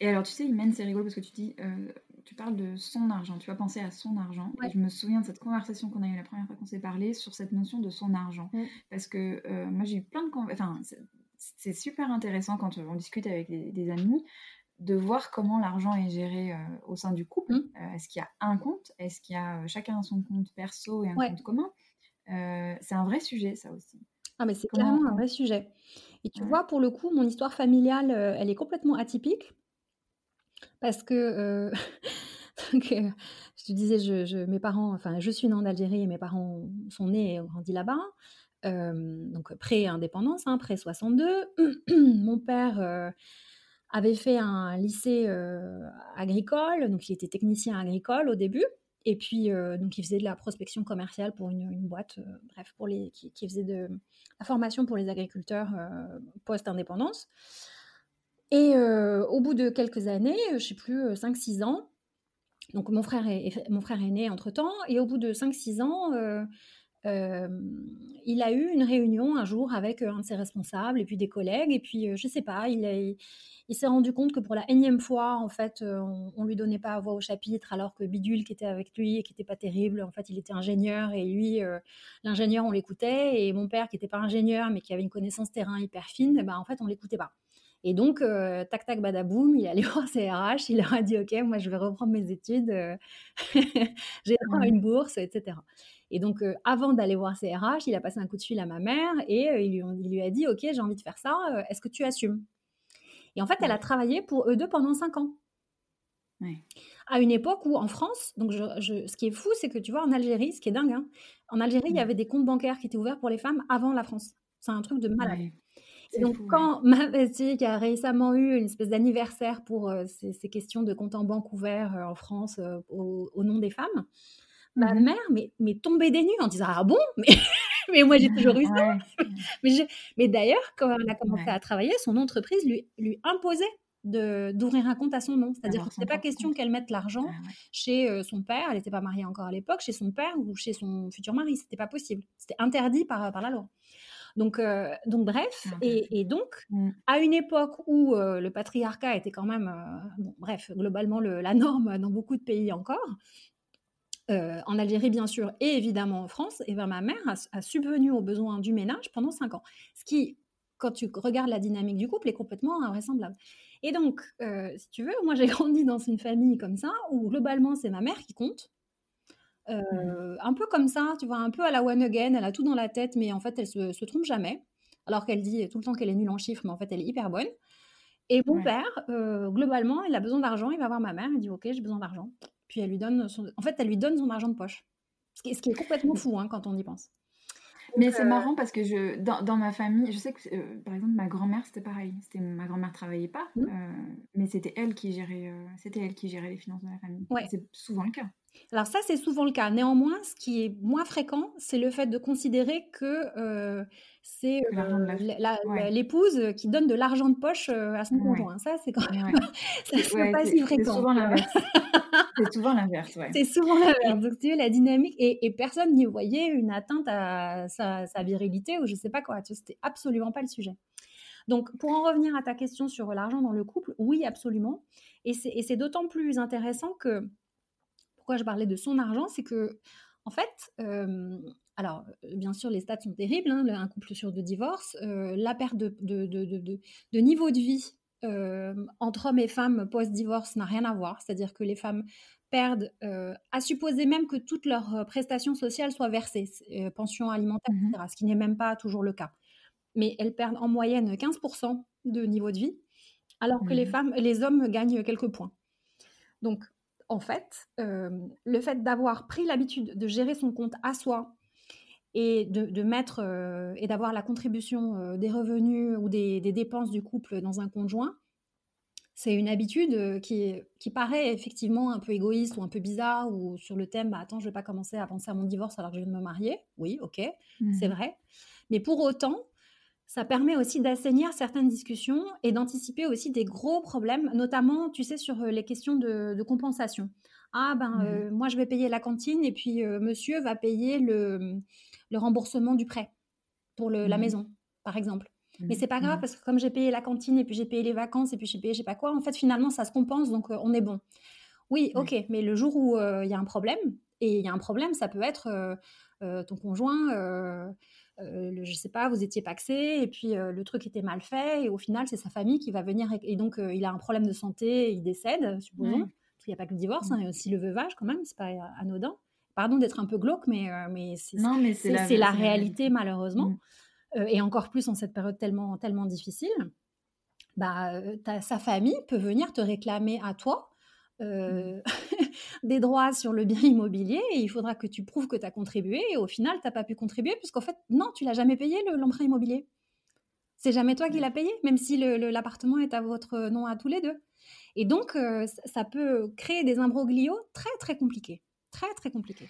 Et alors, tu sais, Imen, c'est rigolo parce que tu dis, tu parles de son argent, tu vas penser à son argent. Et je me souviens de cette conversation qu'on a eue la première fois qu'on s'est parlé sur cette notion de son argent. Parce que moi, j'ai eu plein de. Enfin, c'est super intéressant quand on discute avec des, amis de voir comment l'argent est géré euh, au sein du couple. Mmh. Euh, est-ce qu'il y a un compte? Est-ce qu'il y a euh, chacun son compte perso et un compte commun? C'est un vrai sujet, ça aussi. Ah, mais c'est clairement un vrai sujet. Et tu vois, pour le coup, mon histoire familiale, elle est complètement atypique. Parce que, je te disais, je, mes parents, enfin, je suis née en Algérie et mes parents sont nés et ont grandi là-bas donc pré-indépendance, hein, pré-62. Mon père avait fait un lycée agricole, donc il était technicien agricole au début. Et puis, donc, il faisait de la prospection commerciale pour une, boîte, bref, pour les, qui, faisait de la formation pour les agriculteurs post-indépendance. Et au bout de quelques années, je ne sais plus, 5-6 ans, donc mon frère est, mon frère est né entre-temps, et au bout de 5-6 ans, il a eu une réunion un jour avec un de ses responsables et puis des collègues. Et puis, je sais pas, il, il, s'est rendu compte que pour la énième fois, en fait, on, ne lui donnait pas voix au chapitre, alors que Bidule, qui était avec lui et qui n'était pas terrible, en fait, il était ingénieur et lui, l'ingénieur, on l'écoutait. Et mon père, qui n'était pas ingénieur, mais qui avait une connaissance terrain hyper fine, ben, en fait, on l'écoutait pas. Et donc, tac, tac, badaboum, il est allé voir CRH, il leur a dit, OK, moi, je vais reprendre mes études, j'ai droit à une bourse, etc. Et donc, euh, avant d'aller voir CRH, il a passé un coup de fil à ma mère et euh, il, lui, a dit Ok, j'ai envie de faire ça, euh, est-ce que tu assumes? Et en fait, elle a travaillé pour eux deux pendant cinq ans. À une époque où en France, donc ce qui est fou, c'est que tu vois, en Algérie, ce qui est dingue, hein, en Algérie, il y avait des comptes bancaires qui étaient ouverts pour les femmes avant la France. C'est un truc de malade. Et donc, quand ma qui a récemment eu une espèce d'anniversaire pour ces, questions de compte en banque ouverts en France au, nom des femmes, ma mmh mère mais, mais tombée des nues en disant Ah bon? Mais, mais moi j'ai toujours eu ça. mais, mais d'ailleurs, quand elle a commencé à travailler, son entreprise lui, lui imposait d'ouvrir un compte à son nom. C'est-à-dire que ce n'était pas question qu'elle mette l'argent ah chez euh, son père, elle n'était pas mariée encore à l'époque, chez son père ou chez son futur mari. C'était pas possible. C'était interdit par, par la loi. Donc, euh, donc bref, et, et, donc, mmh. à une époque où euh, le patriarcat était quand même, bon, bref, globalement le, la norme dans beaucoup de pays encore, euh, en Algérie, bien sûr, et évidemment en France, et ben, ma mère a, subvenu aux besoins du ménage pendant cinq ans. Ce qui, quand tu regardes la dynamique du couple, est complètement invraisemblable. Et donc, euh, si tu veux, moi j'ai grandi dans une famille comme ça, où globalement c'est ma mère qui compte. Euh, mmh. Un peu comme ça, tu vois, un peu à la one again, elle a tout dans la tête, mais en fait elle se, se trompe jamais. Alors qu'elle dit tout le temps qu'elle est nulle en chiffres, mais en fait elle est hyper bonne. Et mon père, globalement, il a besoin d'argent, il va voir ma mère, il dit Ok, j'ai besoin d'argent. Puis elle lui donne son... En fait, elle lui donne son argent de poche. Ce qui est, ce qui est complètement fou hein, quand on y pense. Mais c'est euh, marrant parce que je, dans, dans, ma famille, je sais que euh, par exemple ma grand-mère c'était pareil. C'était ma grand-mère travaillait pas, mmh. euh, mais c'était elle qui gérait, c'était elle qui gérait les finances de la famille. C'est souvent le cas. Alors ça c'est souvent le cas. Néanmoins, ce qui est moins fréquent, c'est le fait de considérer que c'est l'épouse qui donne de l'argent de poche à son conjoint. Ça c'est quand même, ça, pas si fréquent. C'est souvent l'inverse. C'est souvent l'inverse, ouais. C'est souvent l'inverse. Donc, tu veux, la dynamique, et, personne n'y voyait une atteinte à sa, virilité ou je sais pas quoi. Tu c'était absolument pas le sujet. Donc, pour en revenir à ta question sur l'argent dans le couple, oui, absolument. Et c'est d'autant plus intéressant que, pourquoi je parlais de son argent, c'est que, en fait, euh, alors, bien sûr, les stats sont terribles, hein, un couple sur deux divorces. la perte de, niveau de vie entre hommes et femmes post-divorce n'a rien à voir. C'est-à-dire que les femmes perdent, à supposer même que toutes leurs prestations sociales soient versées, pension alimentaire, mmh etc., ce qui n'est même pas toujours le cas. Mais elles perdent en moyenne 15% de niveau de vie, alors que les mmh femmes, les hommes gagnent quelques points. Donc, en fait, le fait d'avoir pris l'habitude de gérer son compte à soi et de, mettre et d'avoir la contribution des revenus ou des, dépenses du couple dans un conjoint, c'est une habitude qui, qui paraît effectivement un peu égoïste ou un peu bizarre ou sur le thème bah, attends je vais pas commencer à penser à mon divorce alors que je viens de me marier. Oui ok c'est mmh. vrai. Mais pour autant ça permet aussi d'assainir certaines discussions et d'anticiper aussi des gros problèmes, notamment, tu sais, sur les questions de, compensation. Ah ben, mmh. moi je vais payer la cantine et puis monsieur va payer le, le, remboursement du prêt pour le, la mmh maison, par exemple. Mmh Mais c'est pas grave parce que comme j'ai payé la cantine et puis j'ai payé les vacances et puis j'ai payé je sais pas quoi, en fait finalement ça se compense donc on est bon. Oui, ok, mais le jour où il y a un problème, et il y a un problème, ça peut être ton conjoint euh, je sais pas, vous étiez paxé et puis euh, le truc était mal fait et au final c'est sa famille qui va venir et, donc euh, il a un problème de santé, il décède, supposons. Qu'il n'y a pas que le divorce, hein, il y a aussi le veuvage quand même, c'est pas anodin. Pardon d'être un peu glauque, mais, mais c'est la, la, réalité malheureusement. Mm. et encore plus en cette période tellement, tellement difficile. Bah, sa famille peut venir te réclamer à toi euh, des droits sur le bien immobilier et il faudra que tu prouves que tu as contribué et au final, tu n'as pas pu contribuer puisqu'en fait, non, tu l'as jamais payé l'emprunt immobilier. C'est jamais toi qui l'as payé, même si l'appartement est à votre nom à tous les deux. Et donc, euh, ça peut créer des imbroglios très, très compliqués. Très, très compliqués.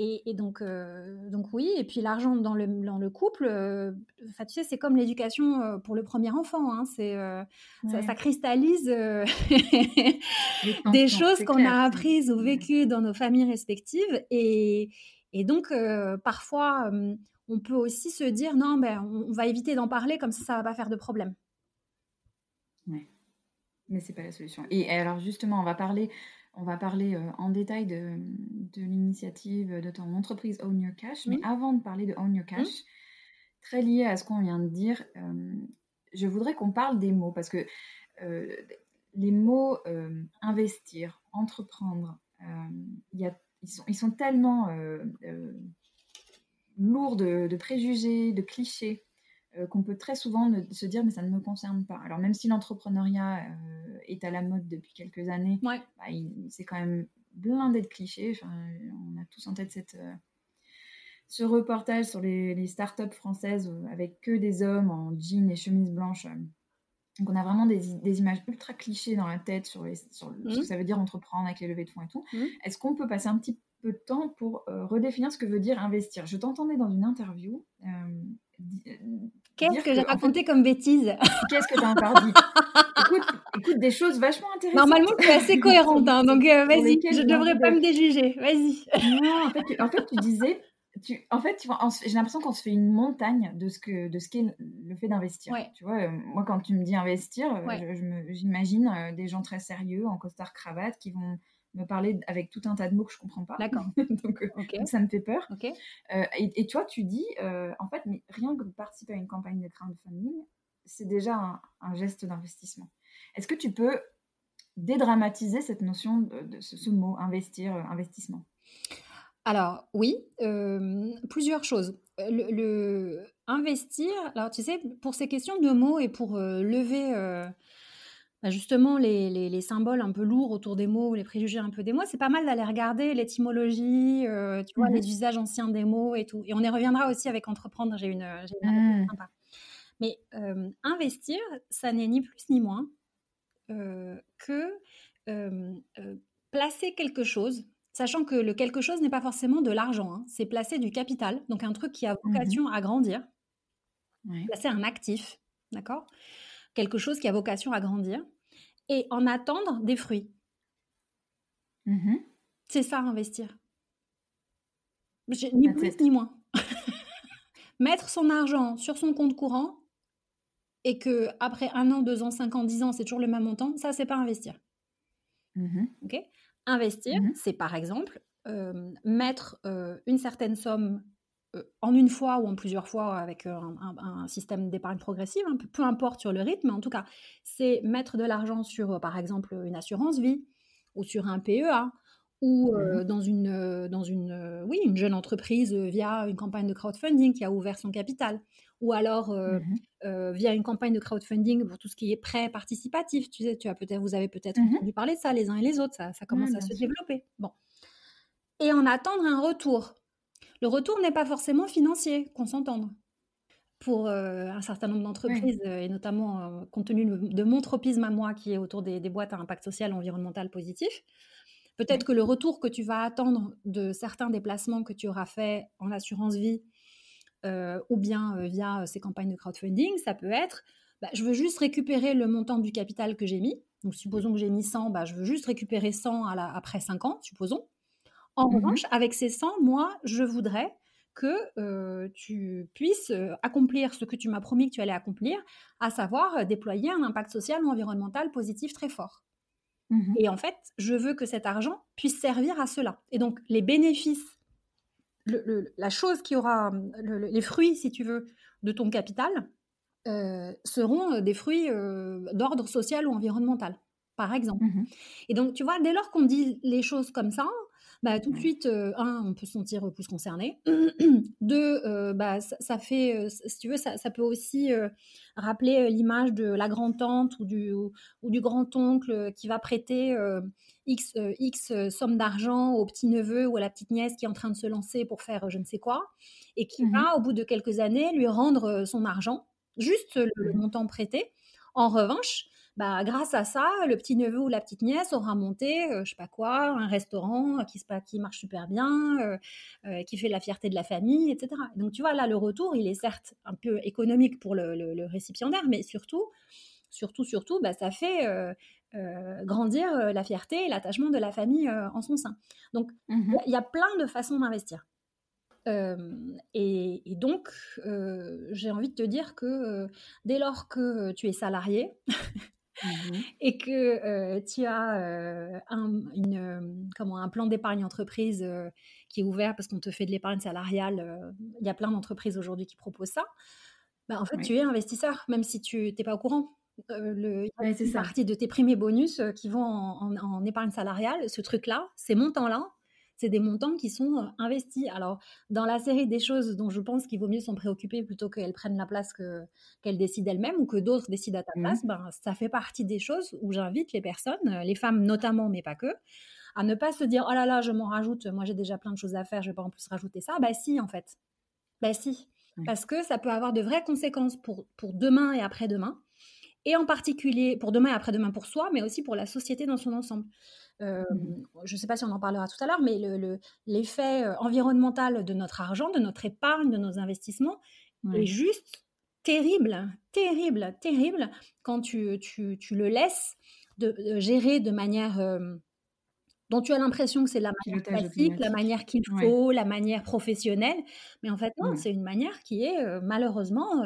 Et, donc, euh, donc oui, et puis l'argent dans le, dans le couple, euh, tu sais, c'est comme l'éducation euh, pour le premier enfant. Hein, c'est, ça, cristallise des choses qu'on a apprises ou vécues dans nos familles respectives. Et, et donc, parfois, on peut aussi se dire, non, ben, on, va éviter d'en parler, comme ça, ça va pas faire de problème. Ouais. Mais c'est pas la solution. Et alors justement, on va parler on va parler euh, en détail de, l'initiative de ton entreprise Own Your Cash. Mais avant de parler de Own Your Cash, très lié à ce qu'on vient de dire, euh, je voudrais qu'on parle des mots parce que euh, les mots investir, entreprendre, ils, sont, ils, sont, tellement lourds de, préjugés, de clichés. Euh, qu'on peut très souvent se dire mais ça ne me concerne pas. Alors même si l'entrepreneuriat euh, est à la mode depuis quelques années, bah, c'est quand même blindé de clichés. on a tous en tête cette, euh, ce reportage sur les, les startups françaises avec que des hommes en jeans et chemises blanches. Donc on a vraiment des, images ultra clichés dans la tête sur, ce que mmh. ça veut dire entreprendre avec les levées de fonds et tout. Mmh. Est-ce qu'on peut passer un petit peu de temps pour redéfinir ce que veut dire investir? Je t'entendais dans une interview Qu'est-ce que j'ai raconté comme bêtise Qu'est-ce que tu as encore dit écoute, des choses vachement intéressantes. Normalement, tu es assez cohérente, hein, donc euh, vas-y, je ne devrais pas me déjuger. Vas-y. Non, en fait, tu, en fait, tu disais, tu, en fait, j'ai l'impression qu'on se fait une montagne de ce que, de ce qu'est le fait d'investir. Tu vois, euh, moi, quand tu me dis investir, euh, j'imagine des gens très sérieux en costard cravate qui vont me parler avec tout un tas de mots que je comprends pas. D'accord. donc, euh, ça me fait peur. Euh, et, toi, tu dis, euh, en fait, mais rien que de participer à une campagne de crowdfunding, c'est déjà un, geste d'investissement. Est-ce que tu peux dédramatiser cette notion de, ce, mot, investir, investissement? Alors oui, plusieurs choses. Le, investir, alors tu sais, pour ces questions de mots et pour lever bah, justement les, symboles un peu lourds autour des mots les préjugés un peu des mots, c'est pas mal d'aller regarder l'étymologie, euh, tu vois, mmh les usages anciens des mots et tout. Et on y reviendra aussi avec entreprendre, j'ai une, une mmh. sympa. Mais investir, ça n'est ni plus ni moins que placer quelque chose, sachant que le quelque chose n'est pas forcément de l'argent, hein. c'est placer du capital, donc un truc qui a mmh vocation à grandir, placer un actif, d'accord? Quelque chose qui a vocation à grandir, et en attendre des fruits. Mmh c'est ça, investir. Ni plus ni moins. Mettre son argent sur son compte courant et que après un an, deux ans, cinq ans, dix ans, c'est toujours le même montant, ça, c'est pas investir. Mmh investir, mmh c'est par exemple euh, mettre euh, une certaine somme en une fois ou en plusieurs fois avec un, système d'épargne progressive, hein, peu, importe sur le rythme, mais en tout cas, c'est mettre de l'argent sur, par exemple, une assurance vie ou sur un PEA ou mmh dans une, dans une, oui, une jeune entreprise via une campagne de crowdfunding qui a ouvert son capital, ou alors mmh via une campagne de crowdfunding pour tout ce qui est prêt participatif. Tu sais, tu as peut-être, vous avez peut-être mmh entendu parler de ça les uns et les autres, ça, ça commence à se développer. Bon, et en attendre un retour. Le retour n'est pas forcément financier, qu'on s'entende. Pour un certain nombre d'entreprises, et notamment compte tenu de mon tropisme à moi qui est autour des, des boîtes à impact social environnemental positif, Peut-être que le retour que tu vas attendre de certains déplacements que tu auras fait en assurance vie euh, ou bien euh, via euh, ces campagnes de crowdfunding, ça peut être bah, je veux juste récupérer le montant du capital que j'ai mis. Donc, supposons que j'ai mis 100, bah, je veux juste récupérer 100 à la, après 5 ans, supposons. En mmh revanche, avec ces 100, moi, je voudrais que tu puisses accomplir ce que tu m'as promis que tu allais accomplir, à savoir déployer un impact social ou environnemental positif très fort. Mmh Et en fait, je veux que cet argent puisse servir à cela. Et donc, les bénéfices, la chose qui aura les fruits, si tu veux, de ton capital, euh, seront des fruits euh, d'ordre social ou environnemental, par exemple. Mmh Et donc, tu vois, dès lors qu'on dit les choses comme ça, bah, tout de suite, euh, un, on peut se sentir plus concerné. Deux, euh, bah, ça, fait, euh, si tu veux, ça, peut aussi rappeler l'image de la grand-tante ou du, ou, du grand-oncle qui va prêter X, X somme d'argent au petit-neveu ou à la petite-nièce qui est en train de se lancer pour faire je ne sais quoi, et qui mmh va, au bout de quelques années, lui rendre son argent, juste le montant prêté. En revanche, bah, grâce à ça, le petit neveu ou la petite nièce aura monté, euh, je sais pas quoi, un restaurant qui, qui marche super bien, euh, euh, qui fait la fierté de la famille, etc. Donc tu vois, là, le retour, il est certes un peu économique pour le, récipiendaire, mais surtout, surtout, surtout, bah, ça fait grandir la fierté et l'attachement de la famille en son sein. Donc, mmh il y, a plein de façons d'investir. et, donc, j'ai envie de te dire que dès lors que tu es salarié, Mmh et que tu as un, une, comment, un plan d'épargne entreprise qui est ouvert parce qu'on te fait de l'épargne salariale. Il y a plein d'entreprises aujourd'hui qui proposent ça. Bah, en fait, tu es investisseur, même si tu n'es pas au courant. le, il y a une partie de tes primés bonus qui vont en, en épargne salariale. Ce truc-là, ces montants-là, c'est des montants qui sont investis. Alors, dans la série des choses dont je pense qu'il vaut mieux s'en préoccuper plutôt qu'elles prennent la place qu'elles décident elles-mêmes ou que d'autres décident à ta mmh. place, ben, ça fait partie des choses où j'invite les personnes, les femmes notamment, mais pas que, à ne pas se dire oh là là, je m'en rajoute, moi j'ai déjà plein de choses à faire, je vais pas en plus rajouter ça. Bah si, en fait. Bah si. Parce que ça peut avoir de vraies conséquences pour, pour demain et après-demain et en particulier pour demain et après-demain pour soi, mais aussi pour la société dans son ensemble. Euh, mmh je ne sais pas si on en parlera tout à l'heure, mais l'effet le, environnemental de notre argent, de notre épargne, de nos investissements est juste terrible, terrible, terrible quand tu, tu, tu le laisses de, gérer de manière dont tu as l'impression que c'est la manière classique, la manière qu'il faut, la manière professionnelle. Mais en fait, non, c'est une manière qui est malheureusement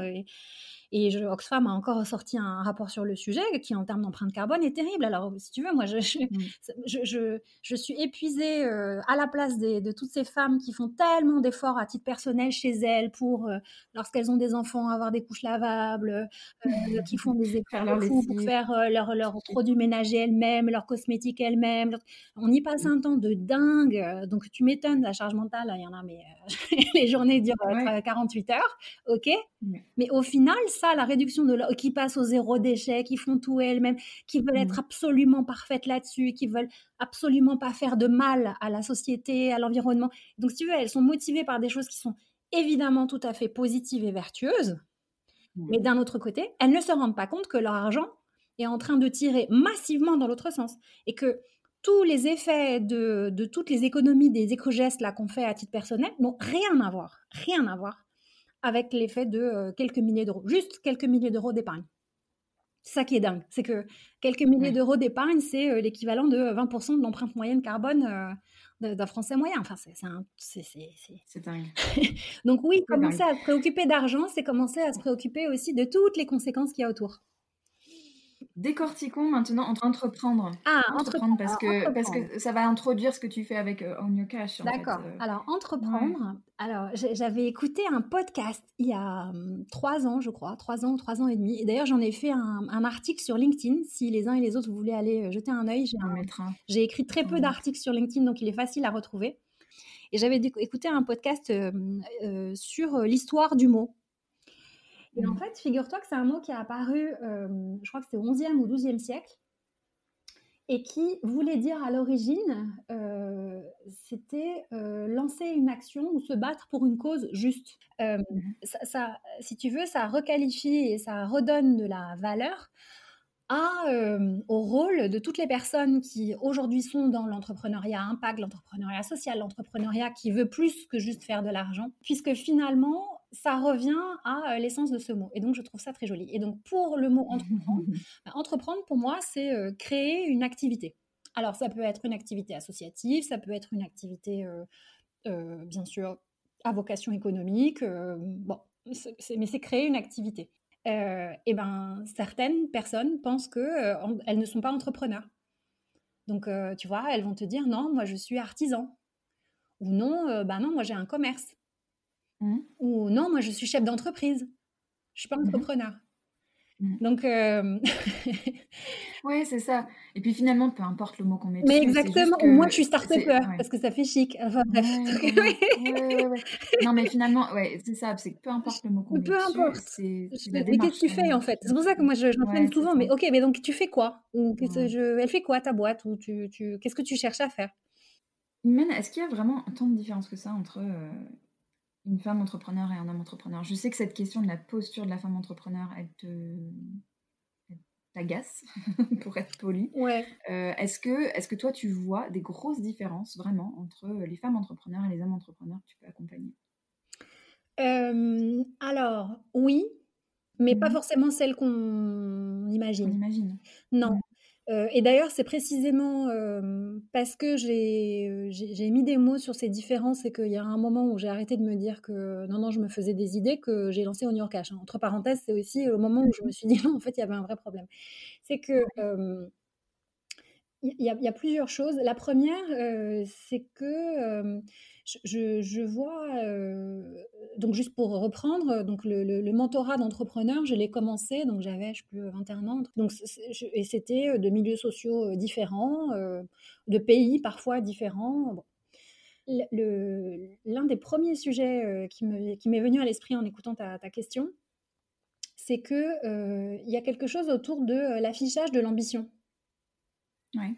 et je, Oxfam a encore sorti un rapport sur le sujet qui, en termes d'empreinte carbone, est terrible. Alors, si tu veux, moi, je, je, mmh. je, suis épuisée euh, à la place de toutes ces femmes qui font tellement d'efforts à titre personnel chez elles pour, euh, lorsqu'elles ont des enfants, avoir des couches lavables, euh, qui font des efforts pour faire leurs leur produits ménagers elles-mêmes, leurs cosmétiques elles-mêmes. On y passe un temps de dingue. Donc, tu m'étonnes, la charge mentale, il y en a, mais les journées durent 48 heures, ok Mais au final, la réduction de qui passent au zéro déchet, qui font tout elles-mêmes, qui veulent être mmh. absolument parfaites là-dessus, qui veulent absolument pas faire de mal à la société, à l'environnement. Donc, si tu veux, elles sont motivées par des choses qui sont évidemment tout à fait positives et vertueuses, mais d'un autre côté, elles ne se rendent pas compte que leur argent est en train de tirer massivement dans l'autre sens et que tous les effets de, de toutes les économies des éco-gestes là qu'on fait à titre personnel n'ont rien à voir, rien à voir avec l'effet de euh, quelques milliers d'euros, juste quelques milliers d'euros d'épargne. C'est ça qui est dingue, c'est que quelques milliers d'euros d'épargne, c'est euh, l'équivalent de 20% de l'empreinte moyenne carbone euh, d'un Français moyen. Enfin, c'est dingue. Donc oui, commencer à se préoccuper d'argent, c'est commencer à se préoccuper aussi de toutes les conséquences qu'il y a autour. Décortiquons maintenant entre entreprendre. Ah, entreprendre, parce, que, parce que ça va introduire ce que tu fais avec euh, On Your Cash. D'accord. Euh. Alors, entreprendre. Alors, j'avais écouté un podcast il y a hum, trois ans, je crois, trois ans ou trois ans et demi. Et d'ailleurs, j'en ai fait un, article sur LinkedIn. Si les uns et les autres vous voulez aller euh, jeter un œil, j'ai écrit très peu d'articles sur LinkedIn, donc il est facile à retrouver. Et j'avais écouté un podcast sur l'histoire du mot. Et en mmh. fait, figure-toi que c'est un mot qui est apparu, je crois que c'était au 11e ou 12e siècle, et qui voulait dire à l'origine, c'était lancer une action ou se battre pour une cause juste. Mmh ça, si tu veux, ça requalifie et ça redonne de la valeur à, au rôle de toutes les personnes qui aujourd'hui sont dans l'entrepreneuriat impact, l'entrepreneuriat social, l'entrepreneuriat qui veut plus que juste faire de l'argent, puisque finalement, ça revient à l'essence de ce mot. Et donc, je trouve ça très joli. Et donc, pour le mot entreprendre, bah, entreprendre, pour moi, c'est créer une activité. Alors, ça peut être une activité associative, ça peut être une activité, bien sûr, à vocation économique. bon, mais c'est créer une activité. et ben, certaines personnes pensent qu'elles elles ne sont pas entrepreneurs. Donc, tu vois, elles vont te dire non, moi je suis artisan. Ou non, ben non, moi j'ai un commerce. Mmh. Ou non, moi je suis chef d'entreprise. Je suis pas mmh entrepreneur. Mmh. Donc, euh... ouais, c'est ça. Et puis finalement, peu importe le mot qu'on met. Mais exactement. Moi, je suis start-upper parce que ça fait chic. Enfin bref. non, mais finalement, ouais, c'est ça. C'est peu importe le mot qu'on met. Peu importe. C'est mais qu'est-ce que tu fais en fait? C'est pour ça que moi, j'enseigne ouais, souvent. Mais ok, mais donc tu fais quoi? Ou je... elle fait quoi ta boîte? Ou tu, tu... qu'est-ce que tu cherches à faire? Est-ce qu'il y a vraiment tant de différence que ça entre euh, une femme entrepreneur et un homme entrepreneur Je sais que cette question de la posture de la femme entrepreneur, elle te t'agace, pour être poli. Ouais. Euh, est-ce que, est que toi, tu vois des grosses différences vraiment entre les femmes entrepreneurs et les hommes entrepreneurs que tu peux accompagner? Euh, Alors, oui, mais pas mmh forcément celles qu'on imagine. On imagine. Non, et d'ailleurs, c'est précisément parce que j'ai mis des mots sur ces différences et qu'il y a un moment où j'ai arrêté de me dire que non, non, je me faisais des idées que j'ai lancé On Your Cash. Hein. Entre parenthèses, c'est aussi le moment où je me suis dit non, en fait, il y avait un vrai problème. C'est que il y, a plusieurs choses. La première, c'est que je, vois, euh, donc juste pour reprendre, donc le, mentorat d'entrepreneur, je l'ai commencé, donc j'avais, je plus, 21 ans, donc, et c'était euh, de milieux sociaux euh, différents, de pays parfois différents. L'un des premiers sujets qui m'est venu à l'esprit en écoutant ta, question, c'est qu'il il y a quelque chose autour de l'affichage de l'ambition. Ouais.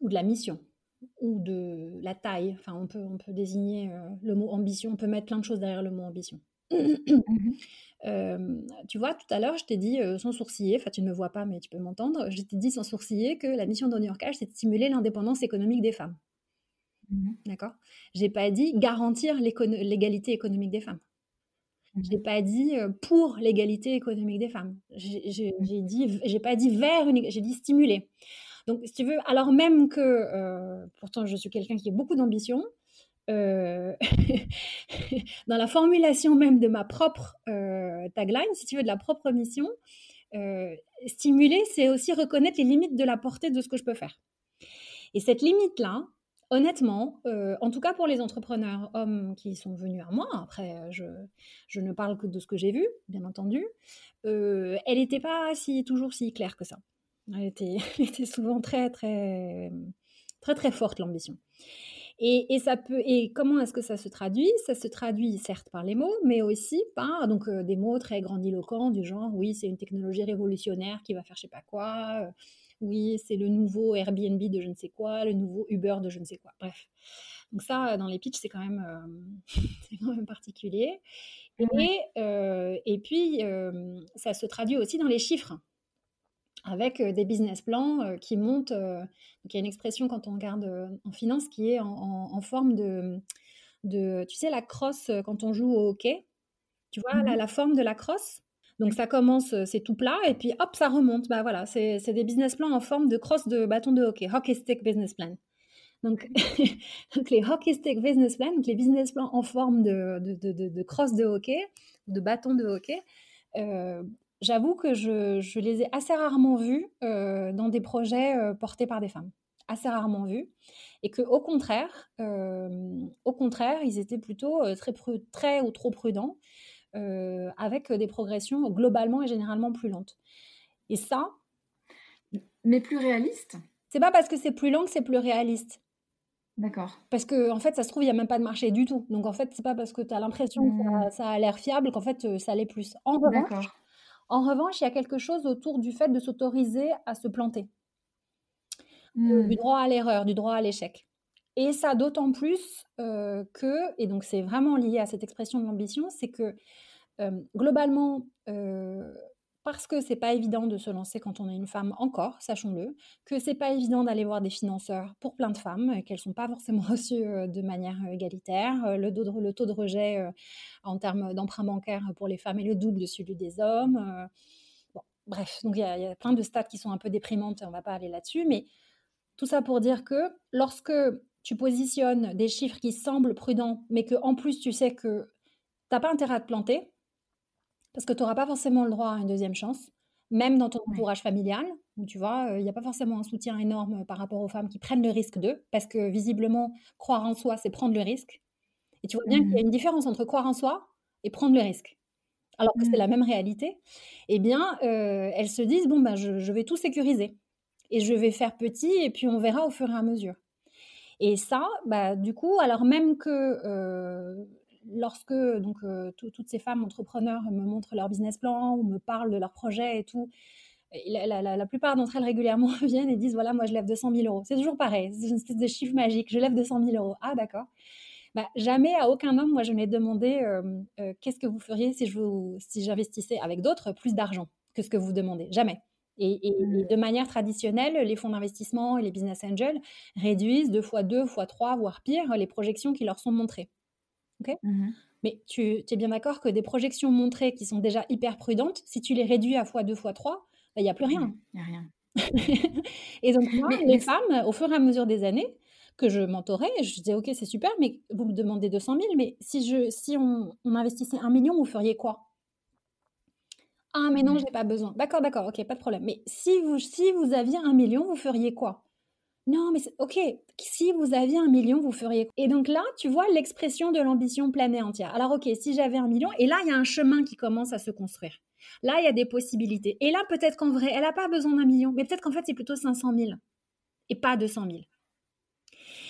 ou de la mission ou de la taille. Enfin, on peut, on peut désigner euh, le mot ambition, on peut mettre plein de choses derrière le mot ambition. Mmh euh, tu vois, tout à l'heure, je t'ai dit euh, sans sourciller, enfin tu ne me vois pas, mais tu peux m'entendre, je t'ai dit sans sourciller que la mission York c'est de stimuler l'indépendance économique des femmes. Mmh D'accord? J'ai pas dit garantir l'égalité économique des femmes. J'ai pas dit pour l'égalité économique des femmes. J'ai dit, pas dit vers une, j'ai dit stimuler. Donc, si tu veux, alors même que, euh, pourtant je suis quelqu'un qui a beaucoup d'ambition, euh, dans la formulation même de ma propre euh, tagline, si tu veux, de la propre mission, stimuler, c'est aussi reconnaître les limites de la portée de ce que je peux faire. Et cette limite-là, honnêtement, en tout cas pour les entrepreneurs hommes qui sont venus à moi, après je, je ne parle que de ce que j'ai vu, bien entendu, elle n'était pas si, toujours si claire que ça. Elle était, souvent très, très, très, très forte, l'ambition. Et, ça peut, et comment est-ce que ça se traduit? Ça se traduit certes par les mots, mais aussi par donc, euh, des mots très grandiloquents du genre oui, c'est une technologie révolutionnaire qui va faire je sais pas quoi, euh, oui, c'est le nouveau Airbnb de je ne sais quoi, le nouveau Uber de je ne sais quoi. Bref. Donc ça, dans les pitchs, c'est quand même, euh, quand même particulier. Et, et puis, ça se traduit aussi dans les chiffres avec des business plans qui montent. il y a une expression quand on regarde en finance qui est en, forme de, de, tu sais, la crosse quand on joue au hockey. Tu vois, la, mmh la, forme de la crosse? Donc ça commence, c'est tout plat, et puis hop, ça remonte. Bah voilà, c'est des business plans en forme de crosse de bâton de hockey, hockey stick business plan. Donc, donc les hockey stick business plan, donc les business plans en forme de, de, de, de crosse de hockey, de bâton de hockey, j'avoue que je, les ai assez rarement vus dans des projets portés par des femmes. Assez rarement vus. Et que au contraire, au contraire, ils étaient plutôt très, très ou trop prudents, avec des progressions globalement et généralement plus lentes. Et ça. Mais plus réaliste? C'est pas parce que c'est plus lent que c'est plus réaliste. D'accord. Parce que en fait, ça se trouve, il n'y a même pas de marché du tout. Donc en fait, c'est pas parce que tu as l'impression que mmh. ça, a l'air fiable qu'en fait, ça l'est plus. En revanche, en revanche, il y a quelque chose autour du fait de s'autoriser à se planter. Du mmh. droit à l'erreur, du droit à l'échec. Et ça d'autant plus que, et donc c'est vraiment lié à cette expression de l'ambition, c'est que globalement, parce que c'est pas évident de se lancer quand on est une femme encore, sachons-le, que c'est pas évident d'aller voir des financeurs pour plein de femmes, qu'elles sont pas forcément reçues de manière égalitaire. Le, taux de rejet en termes d'emprunt bancaire pour les femmes est le double de celui des hommes. bref, donc il y, a plein de stats qui sont un peu déprimantes, on va pas aller là-dessus, mais tout ça pour dire que lorsque tu positionnes des chiffres qui semblent prudents, mais que en plus tu sais que tu n'as pas intérêt à te planter, parce que tu n'auras pas forcément le droit à une deuxième chance, même dans ton entourage familial, où tu vois, il n'y a pas forcément un soutien énorme par rapport aux femmes qui prennent le risque d'eux, parce que visiblement, croire en soi, c'est prendre le risque. Et tu vois bien qu'il y a mmh. une différence entre croire en soi et prendre le risque. Alors que c'est la mmh. même réalité, eh bien, elles se disent, bon, ben, je, vais tout sécuriser. Et je vais faire petit, et puis on verra au fur et à mesure. Et ça, bah, du coup, alors même que lorsque donc toutes ces femmes entrepreneurs me montrent leur business plan ou me parlent de leurs projets et tout, la, plupart d'entre elles régulièrement viennent et disent voilà moi je lève 200 000 euros. C'est toujours pareil, c'est une espèce de chiffre magique. Je lève 200 000 euros. Ah d'accord. Bah, jamais à aucun homme moi je n'ai demandé qu'est-ce que vous feriez si je si j'investissais avec d'autres plus d'argent que ce que vous demandez. Jamais. Et, mmh. de manière traditionnelle, les fonds d'investissement et les business angels réduisent deux fois deux, fois trois, voire pire, les projections qui leur sont montrées. Mmh Mais tu, es bien d'accord que des projections montrées qui sont déjà hyper prudentes, si tu les réduis à fois 2 fois 3, il n'y a plus rien. Il n'y a rien. et donc, moi, les femmes, au fur et à mesure des années, que je mentorais, je disais, OK, c'est super, mais vous me demandez 200 000, mais si, je, si on, investissait un million, vous feriez quoi? Ah, mais non, mmh. je n'ai pas besoin. D'accord, d'accord, OK, pas de problème. Mais si vous, si vous aviez un million, vous feriez quoi? Non, mais ok, si vous aviez un million, vous feriez. Et donc là, tu vois l'expression de l'ambition pleine et entière. Alors ok, si j'avais un million, et là, il y a un chemin qui commence à se construire. Là, il y a des possibilités. Et là, peut-être qu'en vrai, elle n'a pas besoin d'un million, mais peut-être qu'en fait, c'est plutôt 500 000 et pas 200 000.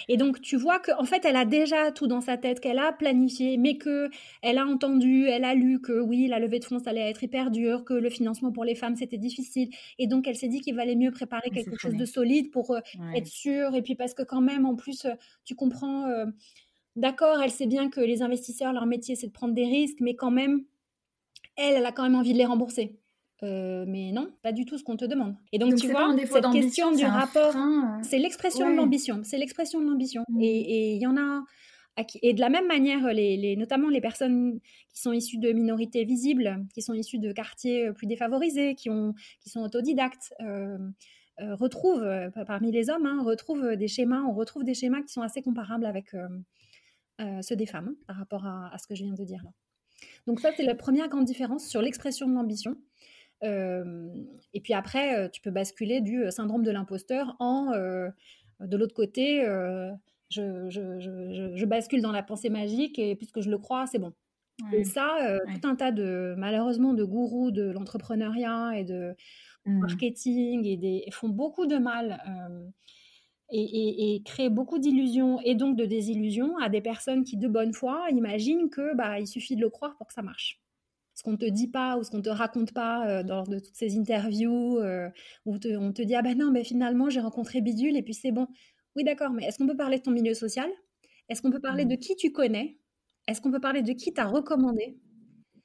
Et donc, tu vois qu'en fait, elle a déjà tout dans sa tête, qu'elle a planifié, mais que elle a entendu, elle a lu que oui, la levée de fonds, ça allait être hyper dur, que le financement pour les femmes, c'était difficile. Et donc, elle s'est dit qu'il valait mieux préparer quelque chose de solide pour euh, être sûre. Et puis, parce que quand même, en plus, euh, tu comprends, euh, d'accord, elle sait bien que les investisseurs, leur métier, c'est de prendre des risques, mais quand même, elle, elle a quand même envie de les rembourser. Euh, mais non, pas du tout ce qu'on te demande. Et donc, tu vois, cette question du rapport, euh. c'est l'expression de l'ambition. C'est l'expression de l'ambition. Mmh. Et il y en a. Et de la même manière, les, notamment les personnes qui sont issues de minorités visibles, qui sont issues de quartiers euh, plus défavorisés, qui, ont, qui sont autodidactes, retrouvent, parmi les hommes, hein, retrouvent des schémas, on retrouve des schémas qui sont assez comparables avec ceux des femmes, hein, par rapport à, à, ce que je viens de dire là. Donc ça, c'est la première grande différence sur l'expression de l'ambition et puis après, tu peux basculer du syndrome de l'imposteur en, de l'autre côté, je, je, je, je, bascule dans la pensée magique et puisque je le crois, c'est bon. Et ça, tout un tas de, malheureusement, de gourous de l'entrepreneuriat et de mmh. marketing et des, font beaucoup de mal et, et, et, créent beaucoup d'illusions et donc de désillusions à des personnes qui, de bonne foi, imaginent que bah, il suffit de le croire pour que ça marche ce qu'on te dit pas ou ce qu'on te raconte pas euh, dans de toutes ces interviews euh, où on te dit ah ben non mais finalement j'ai rencontré Bidule et puis c'est bon. Oui d'accord, mais est-ce qu'on peut parler de ton milieu social? Est-ce qu'on peut parler de qui tu connais? Est-ce qu'on peut parler de qui t'a recommandé?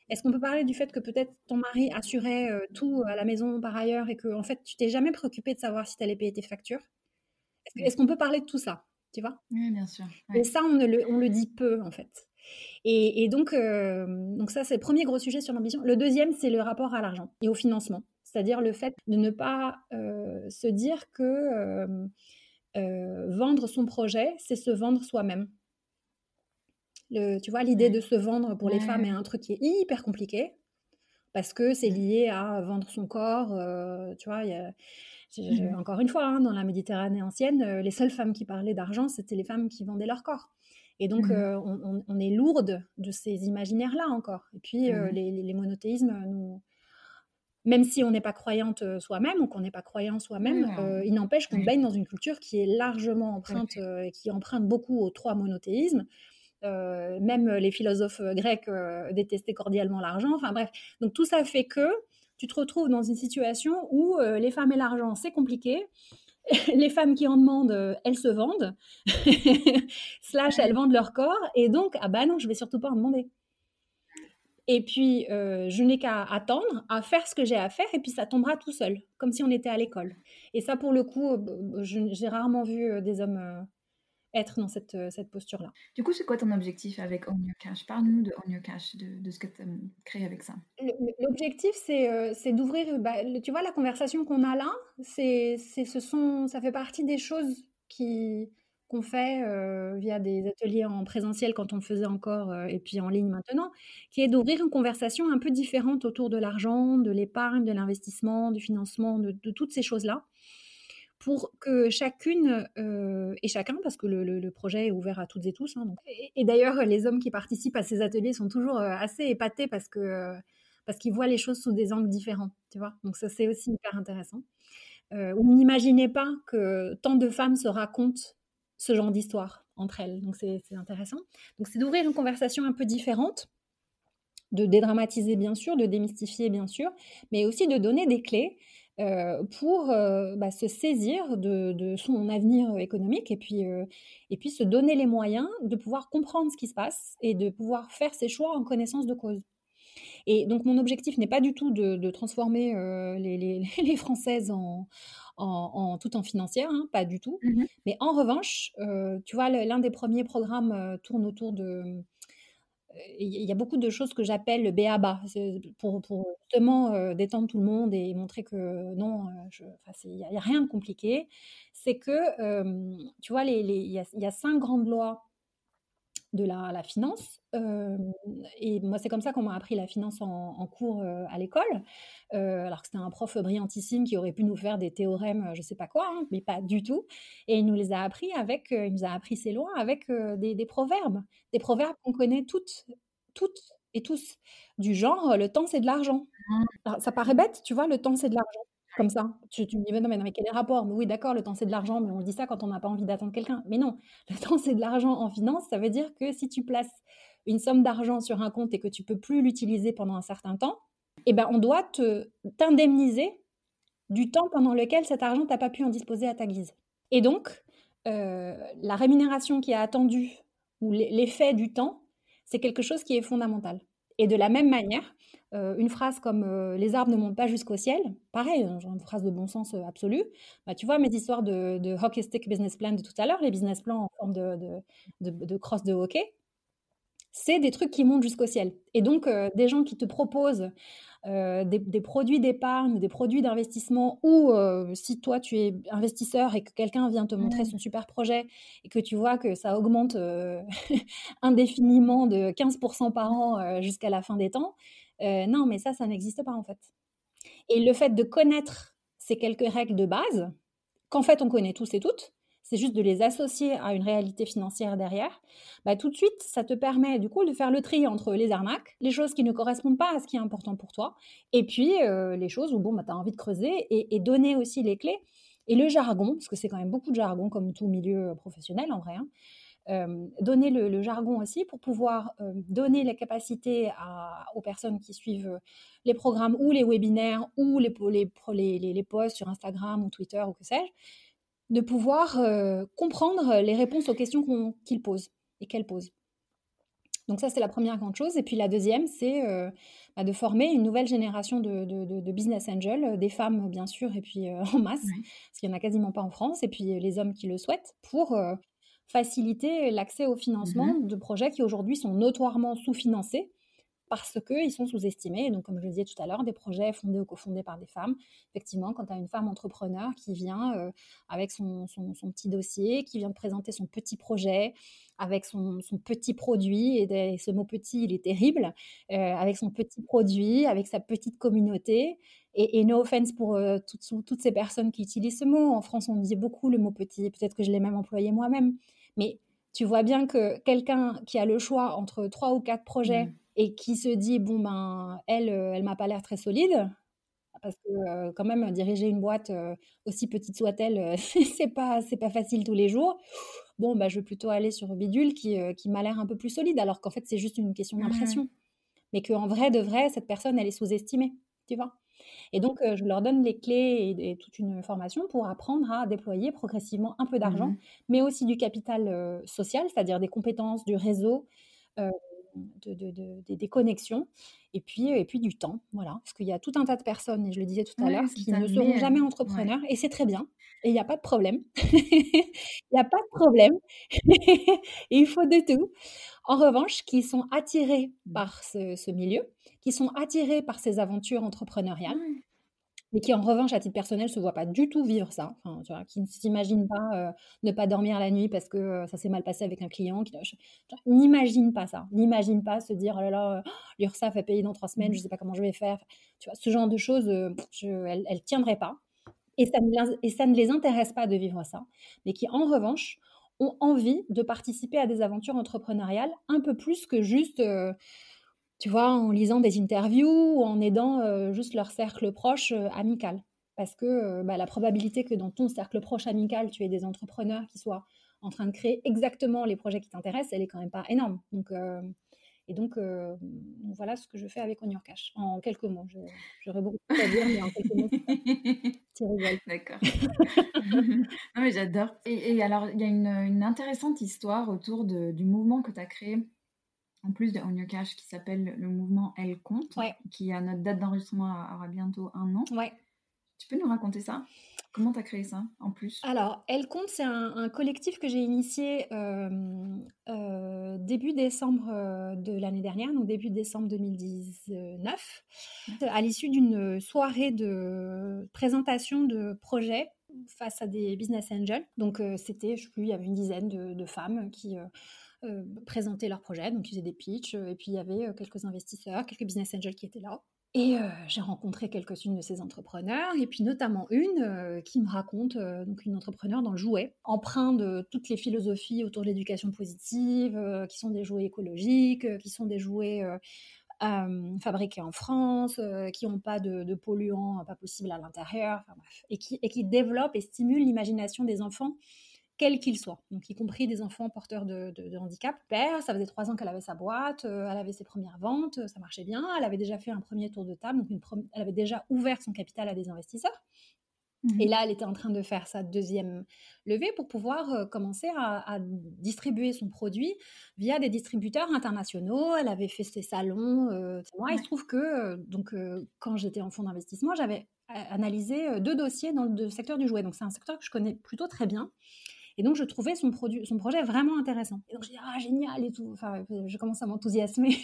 Est-ce qu'on peut parler du fait que peut-être ton mari assurait euh, tout à la maison par ailleurs et que en fait tu t'es jamais préoccupé de savoir si tu allais payer tes factures? Est-ce qu'on peut parler de tout ça? Tu vois? Oui, bien sûr. Et ça, on, le, on le dit peu, en fait. Et, donc, euh, donc ça, c'est le premier gros sujet sur l'ambition. Le deuxième, c'est le rapport à l'argent et au financement. C'est-à-dire le fait de ne pas euh, se dire que euh, vendre son projet, c'est se vendre soi-même. tu vois, l'idée de se vendre pour les femmes est un truc qui est hyper compliqué. parce que c'est lié à vendre son corps. tu vois, encore une fois, hein, dans la Méditerranée ancienne, les seules femmes qui parlaient d'argent, c'était les femmes qui vendaient leur corps. Et donc, mmh on, est lourde de ces imaginaires-là encore. Et puis, mmh les, les, monothéismes nous même si on n'est pas croyante soi-même ou qu'on n'est pas croyant soi-même, il n'empêche qu'on baigne dans une culture qui est largement empreinte, qui emprunte beaucoup aux trois monothéismes. même les philosophes grecs détestaient cordialement l'argent. Enfin bref, donc tout ça fait que tu te retrouves dans une situation où les femmes et l'argent, c'est compliqué. les femmes qui en demandent, elles se vendent, slash elles vendent leur corps, et donc, ah bah non, je vais surtout pas en demander. Et puis, euh, je n'ai qu'à attendre, à faire ce que j'ai à faire, et puis ça tombera tout seul, comme si on était à l'école. Et ça, pour le coup, euh, j'ai rarement vu euh, des hommes être dans cette, cette posture-là. Du coup, c'est quoi ton objectif avec On Your Cash Parle-nous de On Your Cash, de, ce que tu crées avec ça. L'objectif, c'est d'ouvrir, bah, tu vois, la conversation qu'on a là, c'est ce sont, ça fait partie des choses qui qu'on fait via des ateliers en présentiel quand on le faisait encore et puis en ligne maintenant, qui est d'ouvrir une conversation un peu différente autour de l'argent, de l'épargne, de l'investissement, du financement, de, toutes ces choses-là, pour que chacune et chacun, parce que le, projet est ouvert à toutes et tous, hein, et, d'ailleurs les hommes qui participent à ces ateliers sont toujours assez épatés parce que parce qu'ils voient les choses sous des angles différents, tu vois. Donc ça c'est aussi hyper intéressant. Euh, vous n'imaginez pas que tant de femmes se racontent ce genre d'histoire entre elles. Donc c'est intéressant. Donc c'est d'ouvrir une conversation un peu différente, de dédramatiser bien sûr, de démystifier bien sûr, mais aussi de donner des clés euh, pour euh, bah, se saisir de, son avenir économique et puis, euh, et puis se donner les moyens de pouvoir comprendre ce qui se passe et de pouvoir faire ses choix en connaissance de cause. Et donc mon objectif n'est pas du tout de, transformer les, Françaises en, en, tout en financière, hein, pas du tout. Mmh Mais en revanche, euh, tu vois, l'un des premiers programmes euh, tourne autour de. Euh, il y a beaucoup de choses que j'appelle le BABA, pour, pour justement détendre tout le monde et montrer que non, il n'y a, rien de compliqué. C'est que, tu vois, il y, y, a cinq grandes lois de la, finance. et moi, c'est comme ça qu'on m'a appris la finance en, cours à l'école. alors que c'était un prof brillantissime qui aurait pu nous faire des théorèmes, je sais pas quoi, hein, mais pas du tout. Et il nous les a appris avec, il nous a appris ses lois avec des, proverbes, des proverbes qu'on connaît toutes, toutes et tous, du genre le temps c'est de l'argent. Mmh. Ça paraît bête, tu vois, le temps c'est de l'argent comme ça. Tu, me dis, mais non, mais, quel est le rapport? Mais oui, d'accord, le temps c'est de l'argent, mais on dit ça quand on n'a pas envie d'attendre quelqu'un. Mais non, le temps c'est de l'argent en finance, ça veut dire que si tu places une somme d'argent sur un compte et que tu peux plus l'utiliser pendant un certain temps, eh ben on doit te t'indemniser du temps pendant lequel cet argent t'as pas pu en disposer à ta guise. Et donc, euh, la rémunération qui est attendue ou l'effet du temps, c'est quelque chose qui est fondamental. Et de la même manière, euh, une phrase comme euh, les arbres ne montent pas jusqu'au ciel, pareil, hein, une phrase de bon sens euh, absolu. Bah, tu vois, mes histoires de, de, hockey stick business plan de tout à l'heure, les business plans en forme de, de, de cross de hockey, c'est des trucs qui montent jusqu'au ciel. Et donc, des gens qui te proposent des, produits d'épargne ou des produits d'investissement, ou si toi tu es investisseur et que quelqu'un vient te montrer mmh. son super projet et que tu vois que ça augmente indéfiniment de 15% par an jusqu'à la fin des temps, euh, non, mais ça, ça n'existe pas en fait. Et le fait de connaître ces quelques règles de base, qu'en fait on connaît tous et toutes, c'est juste de les associer à une réalité financière derrière, bah, tout de suite, ça te permet du coup de faire le tri entre les arnaques, les choses qui ne correspondent pas à ce qui est important pour toi, et puis euh, les choses où bon, bah, tu as envie de creuser et, donner aussi les clés. Et le jargon, parce que c'est quand même beaucoup de jargon comme tout milieu professionnel en vrai, hein, donner le, jargon aussi pour pouvoir donner la capacité aux personnes qui suivent les programmes ou les webinaires ou les, les, posts sur Instagram ou Twitter ou que sais-je, de pouvoir comprendre les réponses aux questions qu'ils posent et qu'elles posent. Donc ça, c'est la première grande chose. Et puis la deuxième, c'est bah, de former une nouvelle génération de, business angels, des femmes bien sûr, et puis en masse, parce qu'il n'y en a quasiment pas en France, et puis les hommes qui le souhaitent, pour faciliter l'accès au financement mmh de projets qui aujourd'hui sont notoirement sous-financés parce qu'ils sont sous-estimés. Donc, comme je le disais tout à l'heure, des projets fondés ou cofondés par des femmes. Effectivement, quand tu as une femme entrepreneur qui vient euh, avec son, petit dossier, qui vient présenter son petit projet, avec son, petit produit, et, ce mot petit, il est terrible, euh, avec son petit produit, avec sa petite communauté. Et, no offense pour euh, toutes, ces personnes qui utilisent ce mot. En France, on dit beaucoup le mot petit, peut-être que je l'ai même employé moi-même. Mais tu vois bien que quelqu'un qui a le choix entre trois ou quatre projets mmh. Et qui se dit bon ben elle euh, elle m'a pas l'air très solide parce que euh, quand même diriger une boîte euh, aussi petite soit-elle c'est pas c'est pas facile tous les jours. Bon ben je vais plutôt aller sur bidule qui, qui m'a l'air un peu plus solide alors qu'en fait c'est juste une question mmh d'impression. Mais qu'en vrai de vrai cette personne elle est sous-estimée tu vois. Et donc, je leur donne les clés et, toute une formation pour apprendre à déployer progressivement un peu d'argent, mmh mais aussi du capital social, c'est-à-dire des compétences, du réseau, des connexions, et puis, et puis du temps. Voilà. Parce qu'il y a tout un tas de personnes, et je le disais tout à l'heure, qui ne seront jamais entrepreneurs, et c'est très bien. Et il n'y a pas de problème. Il n'y a pas de problème. et il faut de tout. En revanche, qui sont attirés mmh. par ce, milieu, qui sont attirés par ces aventures entrepreneuriales, mais qui en revanche, à titre personnel, se voient pas du tout vivre ça. Qui ne s'imaginent pas euh, ne pas dormir la nuit parce que euh, ça s'est mal passé avec un client. Qui n'imagine pas ça. N'imagine pas se dire oh là là, oh, l'URSSAF a payé dans trois semaines, je ne sais pas comment je vais faire. Tu vois, ce genre de choses, euh, elles, ne tiendraient pas. Et ça ne les intéresse pas de vivre ça. Mais qui en revanche ont envie de participer à des aventures entrepreneuriales un peu plus que juste tu vois, en lisant des interviews ou en aidant euh, juste leur cercle proche euh, amical. Parce que euh, bah, la probabilité que dans ton cercle proche amical, tu aies des entrepreneurs qui soient en train de créer exactement les projets qui t'intéressent, elle est quand même pas énorme. Donc, et donc, voilà ce que je fais avec On Your Cash, en quelques mots. J'aurais beaucoup à dire, mais en quelques mots, tu rigoles. D'accord. non, mais j'adore. Et, alors, il y a une, une, intéressante histoire autour de, du mouvement que tu as créé en plus de On Your Cash qui s'appelle le mouvement Elle Compte, qui a notre date d'enregistrement aura bientôt un an. Ouais. Tu peux nous raconter ça? Comment tu as créé ça en plus? Alors, Elle Compte, c'est un, collectif que j'ai initié euh, euh, début décembre euh, de l'année dernière, donc début décembre 2019, à l'issue d'une soirée de présentation de projets face à des business angels. Donc, c'était, je sais plus, il y avait une dizaine de, de femmes qui euh, présenter leur projet. Donc, ils faisaient des pitchs. Euh, et puis, il y avait euh, quelques investisseurs, quelques business angels qui étaient là. Et j'ai rencontré quelques-unes de ces entrepreneurs, et puis notamment une qui me raconte, donc une entrepreneur dans le jouet, emprunt de toutes les philosophies autour de l'éducation positive, qui sont des jouets écologiques, qui sont des jouets fabriqués en France, qui n'ont pas de, polluants pas possibles à l'intérieur, et qui, et qui développent et stimulent l'imagination des enfants quels qu'ils soient, donc y compris des enfants porteurs de, handicap. Père, ça faisait trois ans qu'elle avait sa boîte, euh, elle avait ses premières ventes, ça marchait bien, elle avait déjà fait un premier tour de table, donc elle avait déjà ouvert son capital à des investisseurs. Mmh Et là, elle était en train de faire sa deuxième levée pour pouvoir euh, commencer à, distribuer son produit via des distributeurs internationaux. Elle avait fait ses salons. Euh, moi, il se trouve que donc quand j'étais en fonds d'investissement, j'avais analysé deux dossiers dans le secteur du jouet. Donc c'est un secteur que je connais plutôt très bien. Et donc, je trouvais son, produit, son projet vraiment intéressant. Et donc, je dis, ah, génial et tout. Enfin, je commence à m'enthousiasmer.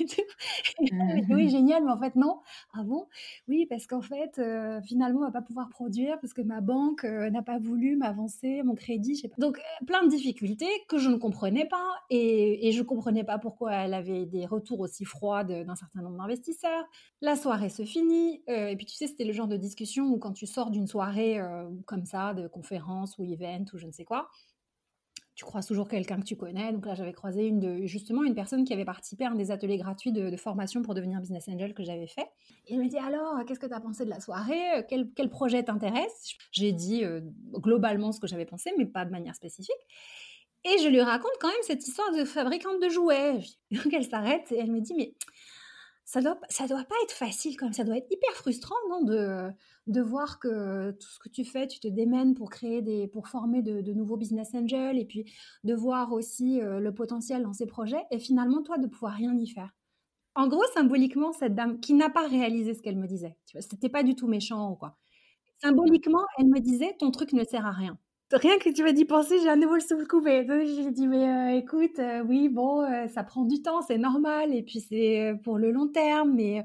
oui, génial, mais en fait, non. Ah bon? Oui, parce qu'en fait, euh, finalement, on va pas pouvoir produire parce que ma banque euh, n'a pas voulu m'avancer mon crédit. Je sais pas. Donc, euh, plein de difficultés que je ne comprenais pas. Et, et je comprenais pas pourquoi elle avait des retours aussi froids d'un certain nombre d'investisseurs. La soirée se finit. et puis, tu sais, c'était le genre de discussion où quand tu sors d'une soirée comme ça, de conférence ou event ou je ne sais quoi, tu croises toujours quelqu'un que tu connais. Donc là, j'avais croisé une de, justement une personne qui avait participé à un des ateliers gratuits de, formation pour devenir business angel que j'avais fait. Et il me dit alors, qu'est-ce que tu as pensé de la soirée? Quel, quel, projet t'intéresse? J'ai dit euh, globalement ce que j'avais pensé, mais pas de manière spécifique. Et je lui raconte quand même cette histoire de fabricante de jouets. Donc elle s'arrête et elle me dit mais ça doit, doit pas être facile quand même, ça doit être hyper frustrant, non, de, de voir que tout ce que tu fais, tu te démènes pour créer des, pour former de, nouveaux business angels et puis de voir aussi euh, le potentiel dans ces projets et finalement toi de pouvoir rien y faire. En gros, symboliquement, cette dame qui n'a pas réalisé ce qu'elle me disait, tu vois, c'était pas du tout méchant ou quoi. Symboliquement, elle me disait ton truc ne sert à rien. Rien que tu m'as dit penser, j'ai un nouveau le souffle coupé. J'ai dit, mais euh, écoute, euh, oui, bon, euh, ça prend du temps, c'est normal, et puis c'est pour le long terme, mais,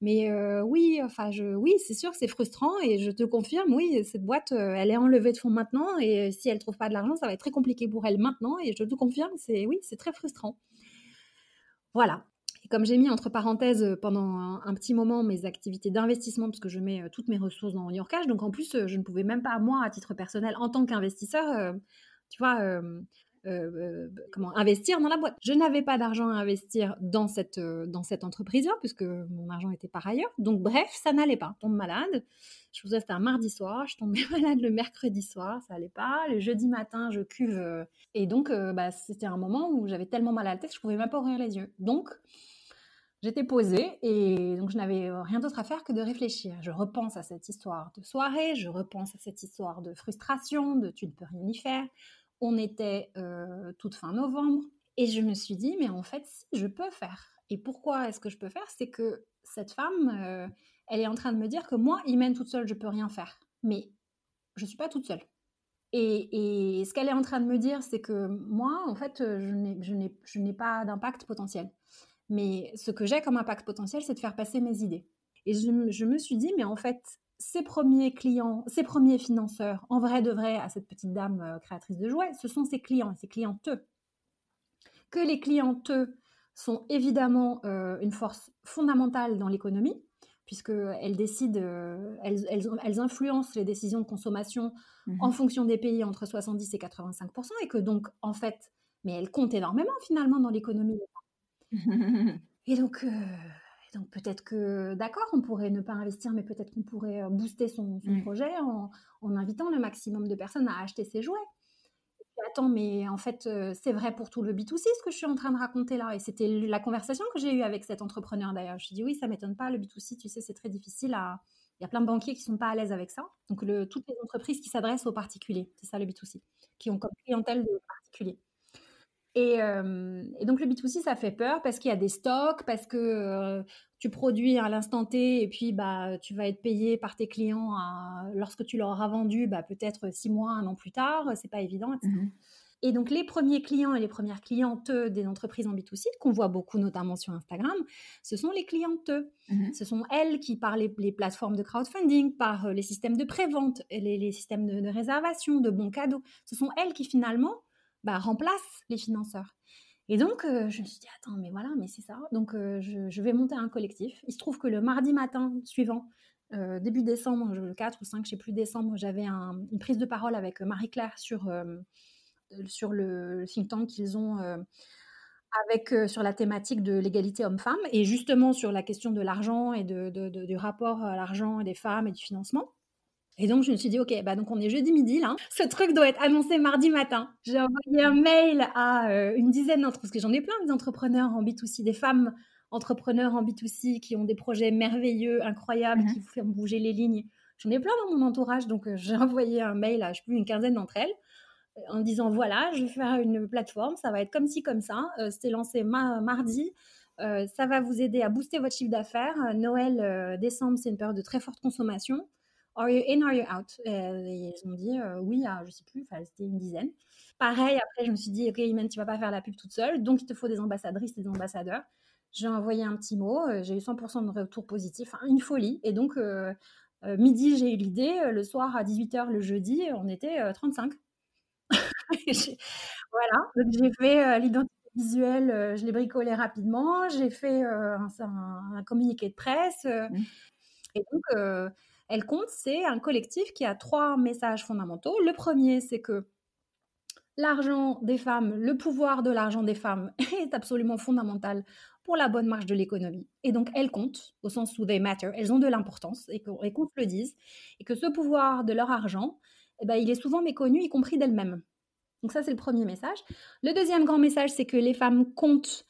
mais oui, enfin, je, oui, c'est sûr c'est frustrant, et je te confirme, oui, cette boîte, elle est enlevée de fonds maintenant, et si elle trouve pas de l'argent, ça va être très compliqué pour elle maintenant, et je te confirme, c'est, oui, c'est très frustrant. Voilà comme j'ai mis entre parenthèses euh, pendant un, petit moment mes activités d'investissement, parce que je mets euh, toutes mes ressources dans New York Cash, donc en plus, euh, je ne pouvais même pas, moi, à titre personnel, en tant qu'investisseur, tu vois, comment investir dans la boîte. Je n'avais pas d'argent à investir dans cette, dans cette entreprise-là, puisque mon argent était par ailleurs. Donc, bref, ça n'allait pas. Je tombe malade. Je vous c'était un mardi soir. Je tombais malade le mercredi soir. Ça n'allait pas. Le jeudi matin, je cuve. et donc, bah, c'était un moment où j'avais tellement mal à la tête, je pouvais même pas ouvrir les yeux. Donc, J'étais posée et donc je n'avais euh, rien d'autre à faire que de réfléchir. Je repense à cette histoire de soirée, je repense à cette histoire de frustration, de tu ne peux rien y faire. On était euh, toute fin novembre et je me suis dit, mais en fait, si, je peux faire. Et pourquoi est-ce que je peux faire? C'est que cette femme, euh, elle est en train de me dire que moi, mène toute seule, je peux rien faire. Mais je ne suis pas toute seule. Et ce qu'elle est en train de me dire, c'est que moi, en fait, je n'ai pas d'impact potentiel. Mais ce que j'ai comme impact potentiel, c'est de faire passer mes idées. Et je, me suis dit, mais en fait, ces premiers clients, ces premiers financeurs, en vrai de vrai, à cette petite dame euh, créatrice de jouets, ce sont ses clients, ses clienteux. Que les clienteux sont évidemment euh, une force fondamentale dans l'économie, puisqu'elles décident, euh, elles, influencent les décisions de consommation mmh en fonction des pays entre 70 et 85 et que donc, en fait, mais elles comptent énormément finalement dans l'économie. Et donc, euh, donc peut-être que, d'accord, on pourrait ne pas investir, mais peut-être qu'on pourrait euh, booster son, projet en, invitant le maximum de personnes à acheter ses jouets. attends, mais en fait, euh, c'est vrai pour tout le B2C ce que je suis en train de raconter là. Et c'était la conversation que j'ai eue avec cet entrepreneur d'ailleurs. Je lui ai dit, oui, ça m'étonne pas, le B2C, tu sais, c'est très difficile à. Il y a plein de banquiers qui sont pas à l'aise avec ça. Donc, le, toutes les entreprises qui s'adressent aux particuliers, c'est ça le B2C, qui ont comme clientèle de particuliers. Et, donc le B2C, ça fait peur parce qu'il y a des stocks, parce que tu produis à l'instant T et puis bah, tu vas être payé par tes clients lorsque tu leur auras vendu, bah, peut-être six mois, un an plus tard, c'est pas évident, mmh Et donc les premiers clients et les premières clientes des entreprises en B2C, qu'on voit beaucoup notamment sur Instagram, ce sont les clientes. Mmh ce sont elles qui, par les, plateformes de crowdfunding, par les systèmes de prévente, les, les systèmes de, de réservation, de bons cadeaux, ce sont elles qui finalement bah, remplace les financeurs. Et donc, euh, je me suis dit, attends, mais voilà, mais c'est ça. Donc, euh, je, vais monter un collectif. Il se trouve que le mardi matin suivant, euh, début décembre, le 4 ou 5, je sais plus, décembre, j'avais une prise de parole avec Marie-Claire sur, sur le, think tank qu'ils ont avec, sur la thématique de l'égalité homme-femme et justement sur la question de l'argent et du rapport à l'argent des femmes et du financement. Et donc, je me suis dit, OK, bah donc on est jeudi midi, là. Ce truc doit être annoncé mardi matin. J'ai envoyé un mail à euh, une dizaine d'entre parce que j'en ai plein d'entrepreneurs en B2C, des femmes entrepreneurs en B2C qui ont des projets merveilleux, incroyables, qui mhm. font bouger les lignes. J'en ai plein dans mon entourage, donc euh, j'ai envoyé un mail à, je sais plus, une quinzaine d'entre elles euh, en disant, voilà, je vais faire une plateforme, ça va être comme ci, comme ça. C'était lancé mardi. ça va vous aider à booster votre chiffre d'affaires. Noël, décembre, c'est une période de très forte consommation. Are you in, are you out? Et ils ont dit oui, à, je sais plus, c'était une dizaine. Pareil, après, je me suis dit, ok, Imen, tu vas pas faire la pub toute seule, donc il te faut des ambassadrices et des ambassadeurs. J'ai envoyé un petit mot, j'ai eu 100% de retour positif, une folie. Et donc, midi, j'ai eu l'idée, le soir à 18h le jeudi, on était 35. voilà, donc j'ai fait l'identité visuelle, je l'ai bricolé rapidement, j'ai fait un, un, communiqué de presse. Mmh. Et donc, elle compte, c'est un collectif qui a trois messages fondamentaux. Le premier, c'est que l'argent des femmes, le pouvoir de l'argent des femmes est absolument fondamental pour la bonne marche de l'économie. Et donc, elles comptent, au sens où they matter, elles ont de l'importance, et qu'on se le dise, et que ce pouvoir de leur argent, eh ben, il est souvent méconnu, y compris d'elles-mêmes. Donc ça, c'est le premier message. Le deuxième grand message, c'est que les femmes comptent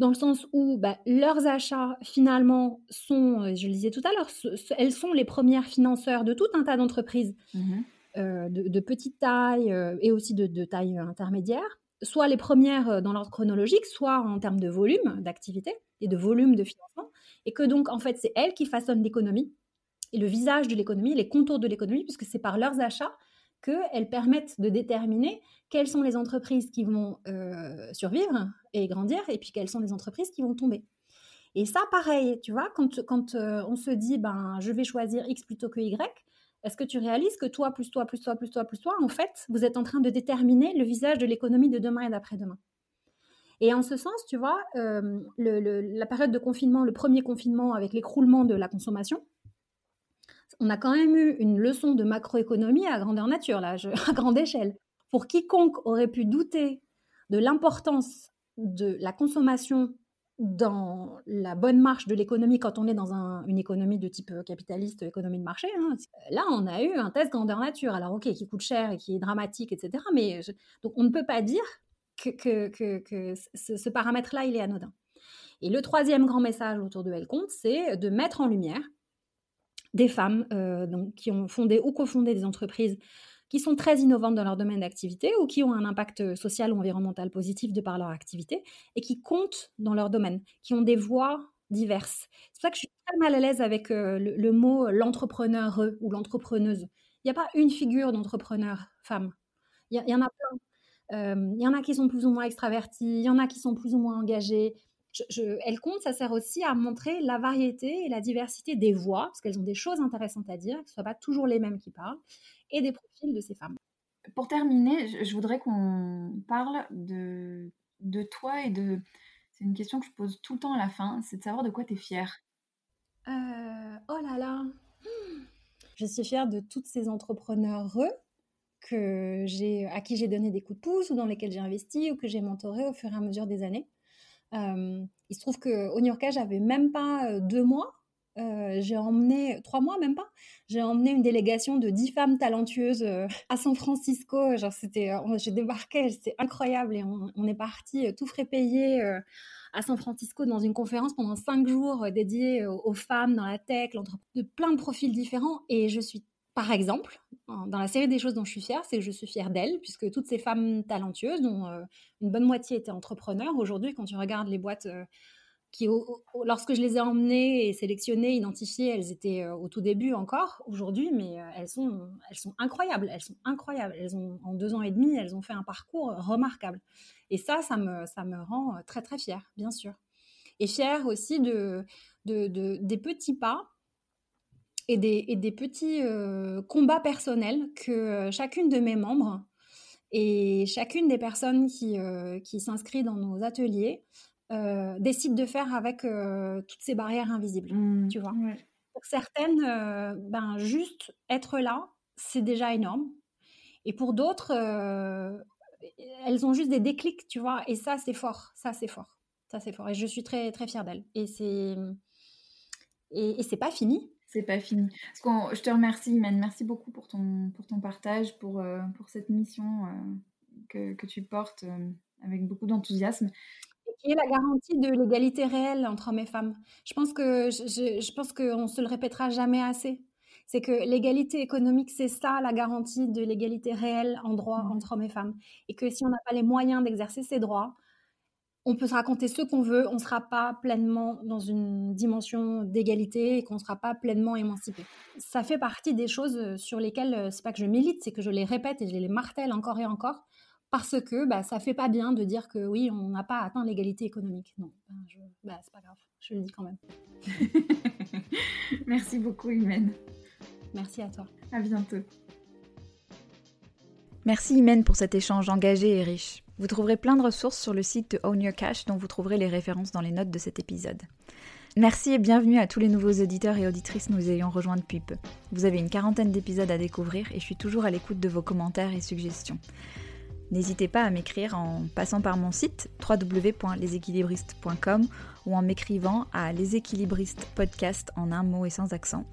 dans le sens où bah, leurs achats, finalement, sont, euh, je le disais tout à l'heure, elles sont les premières financeurs de tout un tas d'entreprises mmh euh, de, petite taille euh, et aussi de, taille intermédiaire, soit les premières dans l'ordre chronologique, soit en termes de volume d'activité et de volume de financement, et que donc, en fait, c'est elles qui façonnent l'économie et le visage de l'économie, les contours de l'économie, puisque c'est par leurs achats qu'elles permettent de déterminer quelles sont les entreprises qui vont euh, survivre et grandir, et puis quelles sont les entreprises qui vont tomber. Et ça, pareil, tu vois, quand, euh, on se dit, ben, je vais choisir X plutôt que Y, est-ce que tu réalises que toi, plus toi, plus toi, plus toi, plus toi, en fait, vous êtes en train de déterminer le visage de l'économie de demain et d'après-demain? Et en ce sens, tu vois, euh, la période de confinement, le premier confinement avec l'écroulement de la consommation, on a quand même eu une leçon de macroéconomie à grandeur nature, là, à grande échelle. Pour quiconque aurait pu douter de l'importance de la consommation dans la bonne marche de l'économie quand on est dans une économie de type euh, capitaliste, économie de marché. Hein, là, on a eu un test grandeur nature. Alors, ok, qui coûte cher et qui est dramatique, etc. Mais donc, on ne peut pas dire que, que, ce, paramètre-là, il est anodin. Et le troisième grand message autour de Elle compte, c'est de mettre en lumière des femmes euh, donc, qui ont fondé ou cofondé des entreprises qui sont très innovantes dans leur domaine d'activité ou qui ont un impact social ou environnemental positif de par leur activité et qui comptent dans leur domaine, qui ont des voix diverses. C'est pour ça que je suis très mal à l'aise avec euh, le, mot euh, l'entrepreneur ou l'entrepreneuse. Il n'y a pas une figure d'entrepreneur femme. Il y, en a plein. Euh, il y en a qui sont plus ou moins extravertis, il y en a qui sont plus ou moins engagés. Elle compte, ça sert aussi à montrer la variété et la diversité des voix, parce qu'elles ont des choses intéressantes à dire, que ce ne soient pas toujours les mêmes qui parlent, et des profils de ces femmes. Pour terminer, je, voudrais qu'on parle de, de toi et de... C'est une question que je pose tout le temps à la fin, c'est de savoir de quoi tu es fière. Euh, oh là là Je suis fière de toutes ces entrepreneurs que j'ai, à qui j'ai donné des coups de pouce ou dans lesquels j'ai investi ou que j'ai mentoré au fur et à mesure des années. Euh, il se trouve New York, j'avais même pas euh, deux mois euh, j'ai emmené, trois mois même pas, j'ai emmené une délégation de dix femmes talentueuses à San Francisco. Genre, c'était, j'ai débarqué, c'était incroyable et on, est parti tout frais payé à San Francisco dans une conférence pendant cinq jours dédiée aux, femmes dans la tech, de plein de profils différents. Et je suis, par exemple, dans la série des choses dont je suis fière, c'est que je suis fière d'elles, puisque toutes ces femmes talentueuses, dont une bonne moitié étaient entrepreneurs, aujourd'hui, quand tu regardes les boîtes qui, lorsque je les ai emmenées et sélectionnées, identifiées, elles étaient euh, au tout début encore, aujourd'hui, mais euh, elles, sont, incroyables, elles sont incroyables. Elles ont, en deux ans et demi, elles ont fait un parcours remarquable. Et ça, ça me, rend euh, très, très fière, bien sûr. Et fière aussi de, de, des petits pas et des, et des petits combats personnels que chacune de mes membres et chacune des personnes qui, qui s'inscrivent dans nos ateliers euh, décide de faire avec euh, toutes ces barrières invisibles, mmh. tu vois. Pour certaines, euh, ben, juste être là, c'est déjà énorme. Et pour d'autres, elles ont juste des déclics, tu vois. Et ça, c'est fort. Ça, c'est fort. Ça, c'est fort. Et je suis très, très fière d'elles. Et c'est... Et, c'est pas fini. C'est pas fini. je te remercie, Imen. Merci beaucoup pour ton, pour ton partage, pour, pour cette mission que, que, tu portes avec beaucoup d'enthousiasme qui est la garantie de l'égalité réelle entre hommes et femmes. Je pense que je, je pense qu'on se le répétera jamais assez. C'est que l'égalité économique, c'est ça la garantie de l'égalité réelle en droit mmh. entre hommes et femmes. Et que si on n'a pas les moyens d'exercer ces droits, on peut se raconter ce qu'on veut, on ne sera pas pleinement dans une dimension d'égalité et qu'on ne sera pas pleinement émancipé. Ça fait partie des choses sur lesquelles, c'est pas que je milite, c'est que je les répète et je les martèle encore et encore parce que bah, ça fait pas bien de dire que oui, on n'a pas atteint l'égalité économique. Non, ben, bah, c'est pas grave, je le dis quand même. Merci beaucoup, Imen. Merci à toi. À bientôt. Merci Imen pour cet échange engagé et riche. Vous trouverez plein de ressources sur le site de Own Your Cash dont vous trouverez les références dans les notes de cet épisode. Merci et bienvenue à tous les nouveaux auditeurs et auditrices nous ayant rejoints depuis peu. Vous avez une quarantaine d'épisodes à découvrir et je suis toujours à l'écoute de vos commentaires et suggestions. N'hésitez pas à m'écrire en passant par mon site www.leséquilibristes.com ou en m'écrivant à leséquilibristespodcast en un mot et sans accent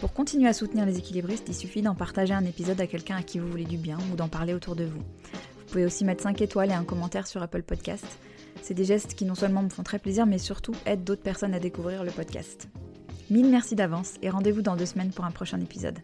Pour continuer à soutenir les équilibristes, il suffit d'en partager un épisode à quelqu'un à qui vous voulez du bien ou d'en parler autour de vous. Vous pouvez aussi mettre 5 étoiles et un commentaire sur Apple Podcast. C'est des gestes qui non seulement me font très plaisir, mais surtout aident d'autres personnes à découvrir le podcast. Mille merci d'avance et rendez-vous dans deux semaines pour un prochain épisode.